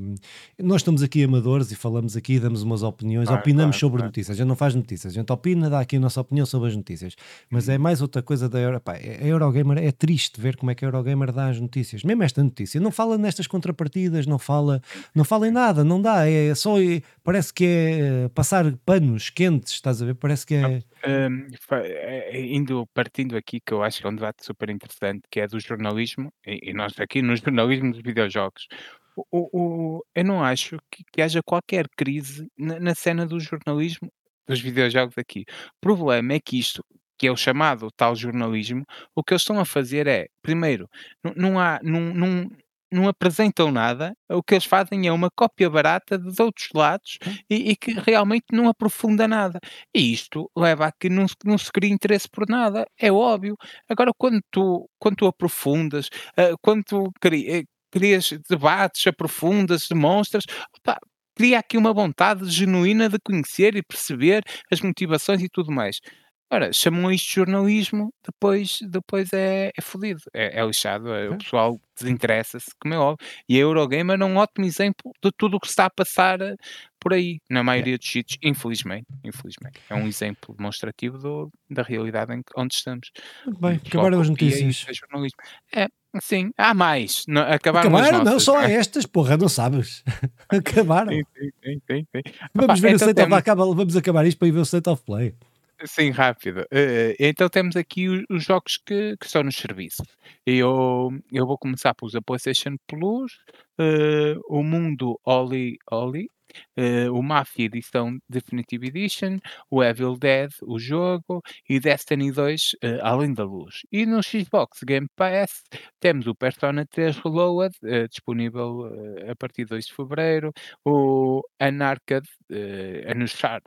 nós estamos aqui amadores e falamos aqui, damos umas opiniões, Claro, opinamos claro, sobre claro. notícias. A gente não faz notícias, a gente opina, dá aqui a nossa opinião sobre as notícias. Mas Uhum. é mais outra coisa da Euro, pá, a Eurogamer é triste ver como é que a Eurogamer dá as notícias. Mesmo esta notícia, não fala nestas contrapartidas, não fala, não fala em nada, não dá, é só, é- parece que é eh, passar panos quentes, estás a ver? Parece que é. Hum, fa- eh, eh, indo partindo aqui, que eu acho que é um debate super interessante, que é do jornalismo, e, e nós aqui no (laughs) jornalismo dos videojogos. O, o- o- eu não acho que, que haja qualquer crise na, na cena do jornalismo dos videojogos aqui. O problema é que isto, que é o chamado tal jornalismo, o que eles estão a fazer é, primeiro, não, não há, não, não, não apresentam nada, o que eles fazem é uma cópia barata dos outros lados e, e que realmente não aprofunda nada. E isto leva a que não se não se crie interesse por nada, é óbvio. Agora quando tu quando tu aprofundas, ah, quando tu cri eh, crias debates, aprofundas, demonstras, opá, cria aqui uma vontade genuína de conhecer e perceber as motivações e tudo mais. Ora, chamam isto de jornalismo, depois, depois é, é fodido, é, é lixado, é, o pessoal desinteressa-se, como é óbvio. E a Eurogamer é um ótimo exemplo de tudo o que está a passar eh, por aí, na maioria dos sítios, infelizmente, infelizmente. É um exemplo demonstrativo do, da realidade em, que- onde estamos. Muito bem, O acabaram as notícias. é. É, sim, há mais. Não, acabaram Acabaram? Não, só é? estas, porra, não sabes. (laughs) Acabaram. Sim, sim, sim, sim, sim. Vamos Opa, ver o então State of temos- acaba, vamos acabar isto para ir ver o State of Play. Sim, rápido. Eh, então temos aqui os jogos que, que estão no serviço. Eu, eu vou começar pelos da PlayStation Plus, eh, o Mundo Oli Oli, eh, o Mafia Edição Definitive Edition, o Evil Dead, o jogo, e Destiny 2, eh, Além da Luz. E no Xbox Game Pass temos o Persona 3 Reload, eh, disponível eh, a partir de 2 de Fevereiro, o Unarcade, eh, Anunciar,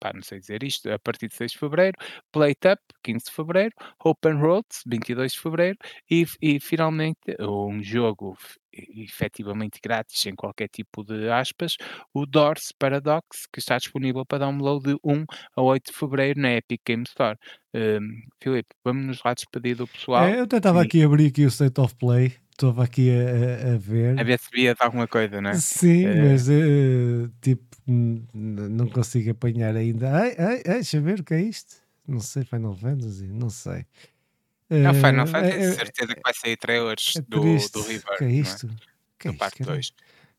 pá, não sei dizer isto, a partir de 6 de Fevereiro, Plate Up, 15 de Fevereiro, Open Roads, 22 de Fevereiro, e, e finalmente um jogo efetivamente grátis, sem qualquer tipo de aspas, o Doors Paradox, que está disponível para download de 1 a 8 de Fevereiro na Epic Game Store. Um, Filipe, vamos nos lá despedir do pessoal, É, eu até estava e- aqui a abrir aqui o State of Play, estava aqui a, a- a ver. a ver se via de alguma coisa, não é? Sim, É. mas eh, tipo, não consigo apanhar ainda. Ai, ai, ai, deixa ver o que é isto. Não sei, Final Fantasy, não sei. Não, Final Eh, Fantasy, é- é- certeza que vai sair trailers é do, do River, O que é não é? isto? O que é isto, parte caralho? 2.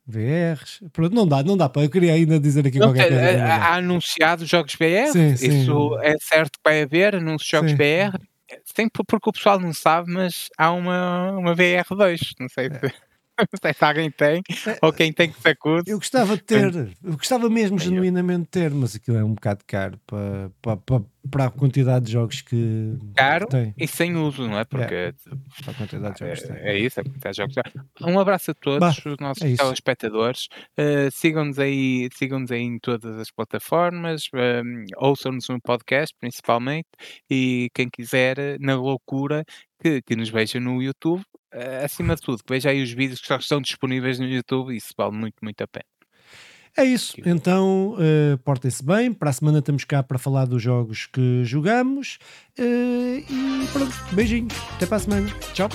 VRs. Pronto, não dá, não dá para. Eu queria ainda dizer aqui Não, qualquer coisa. há, anunciado jogos BR, Sim, sim. isso é certo que vai haver, anúncios jogos Sim. BR. Sim, por- porque o pessoal não sabe, mas há uma, uma VR2. Não sei, se, não sei (laughs) se alguém tem ou quem tem que se acude. Eu gostava de ter, eu gostava mesmo genuinamente de ter, mas aquilo é um bocado caro para, para, para, para a quantidade de jogos que, Caro que tem. e sem uso, não é? Porque Para a quantidade de jogos que tem. é, é isso, é porque há jogos. Um abraço a todos Bah, os nossos é telespectadores. Uh, sigam-nos aí, sigam-nos aí em todas as plataformas, um, ouçam-nos no podcast principalmente, e quem quiser, na loucura, que, que nos veja no YouTube. Uh, acima de tudo, veja aí os vídeos que já estão disponíveis no YouTube, isso vale muito, muito a pena. É isso. Então, eh, portem-se bem. Para a semana estamos cá para falar dos jogos que jogamos. eh, e pronto, beijinhos. Até para a semana. Tchau.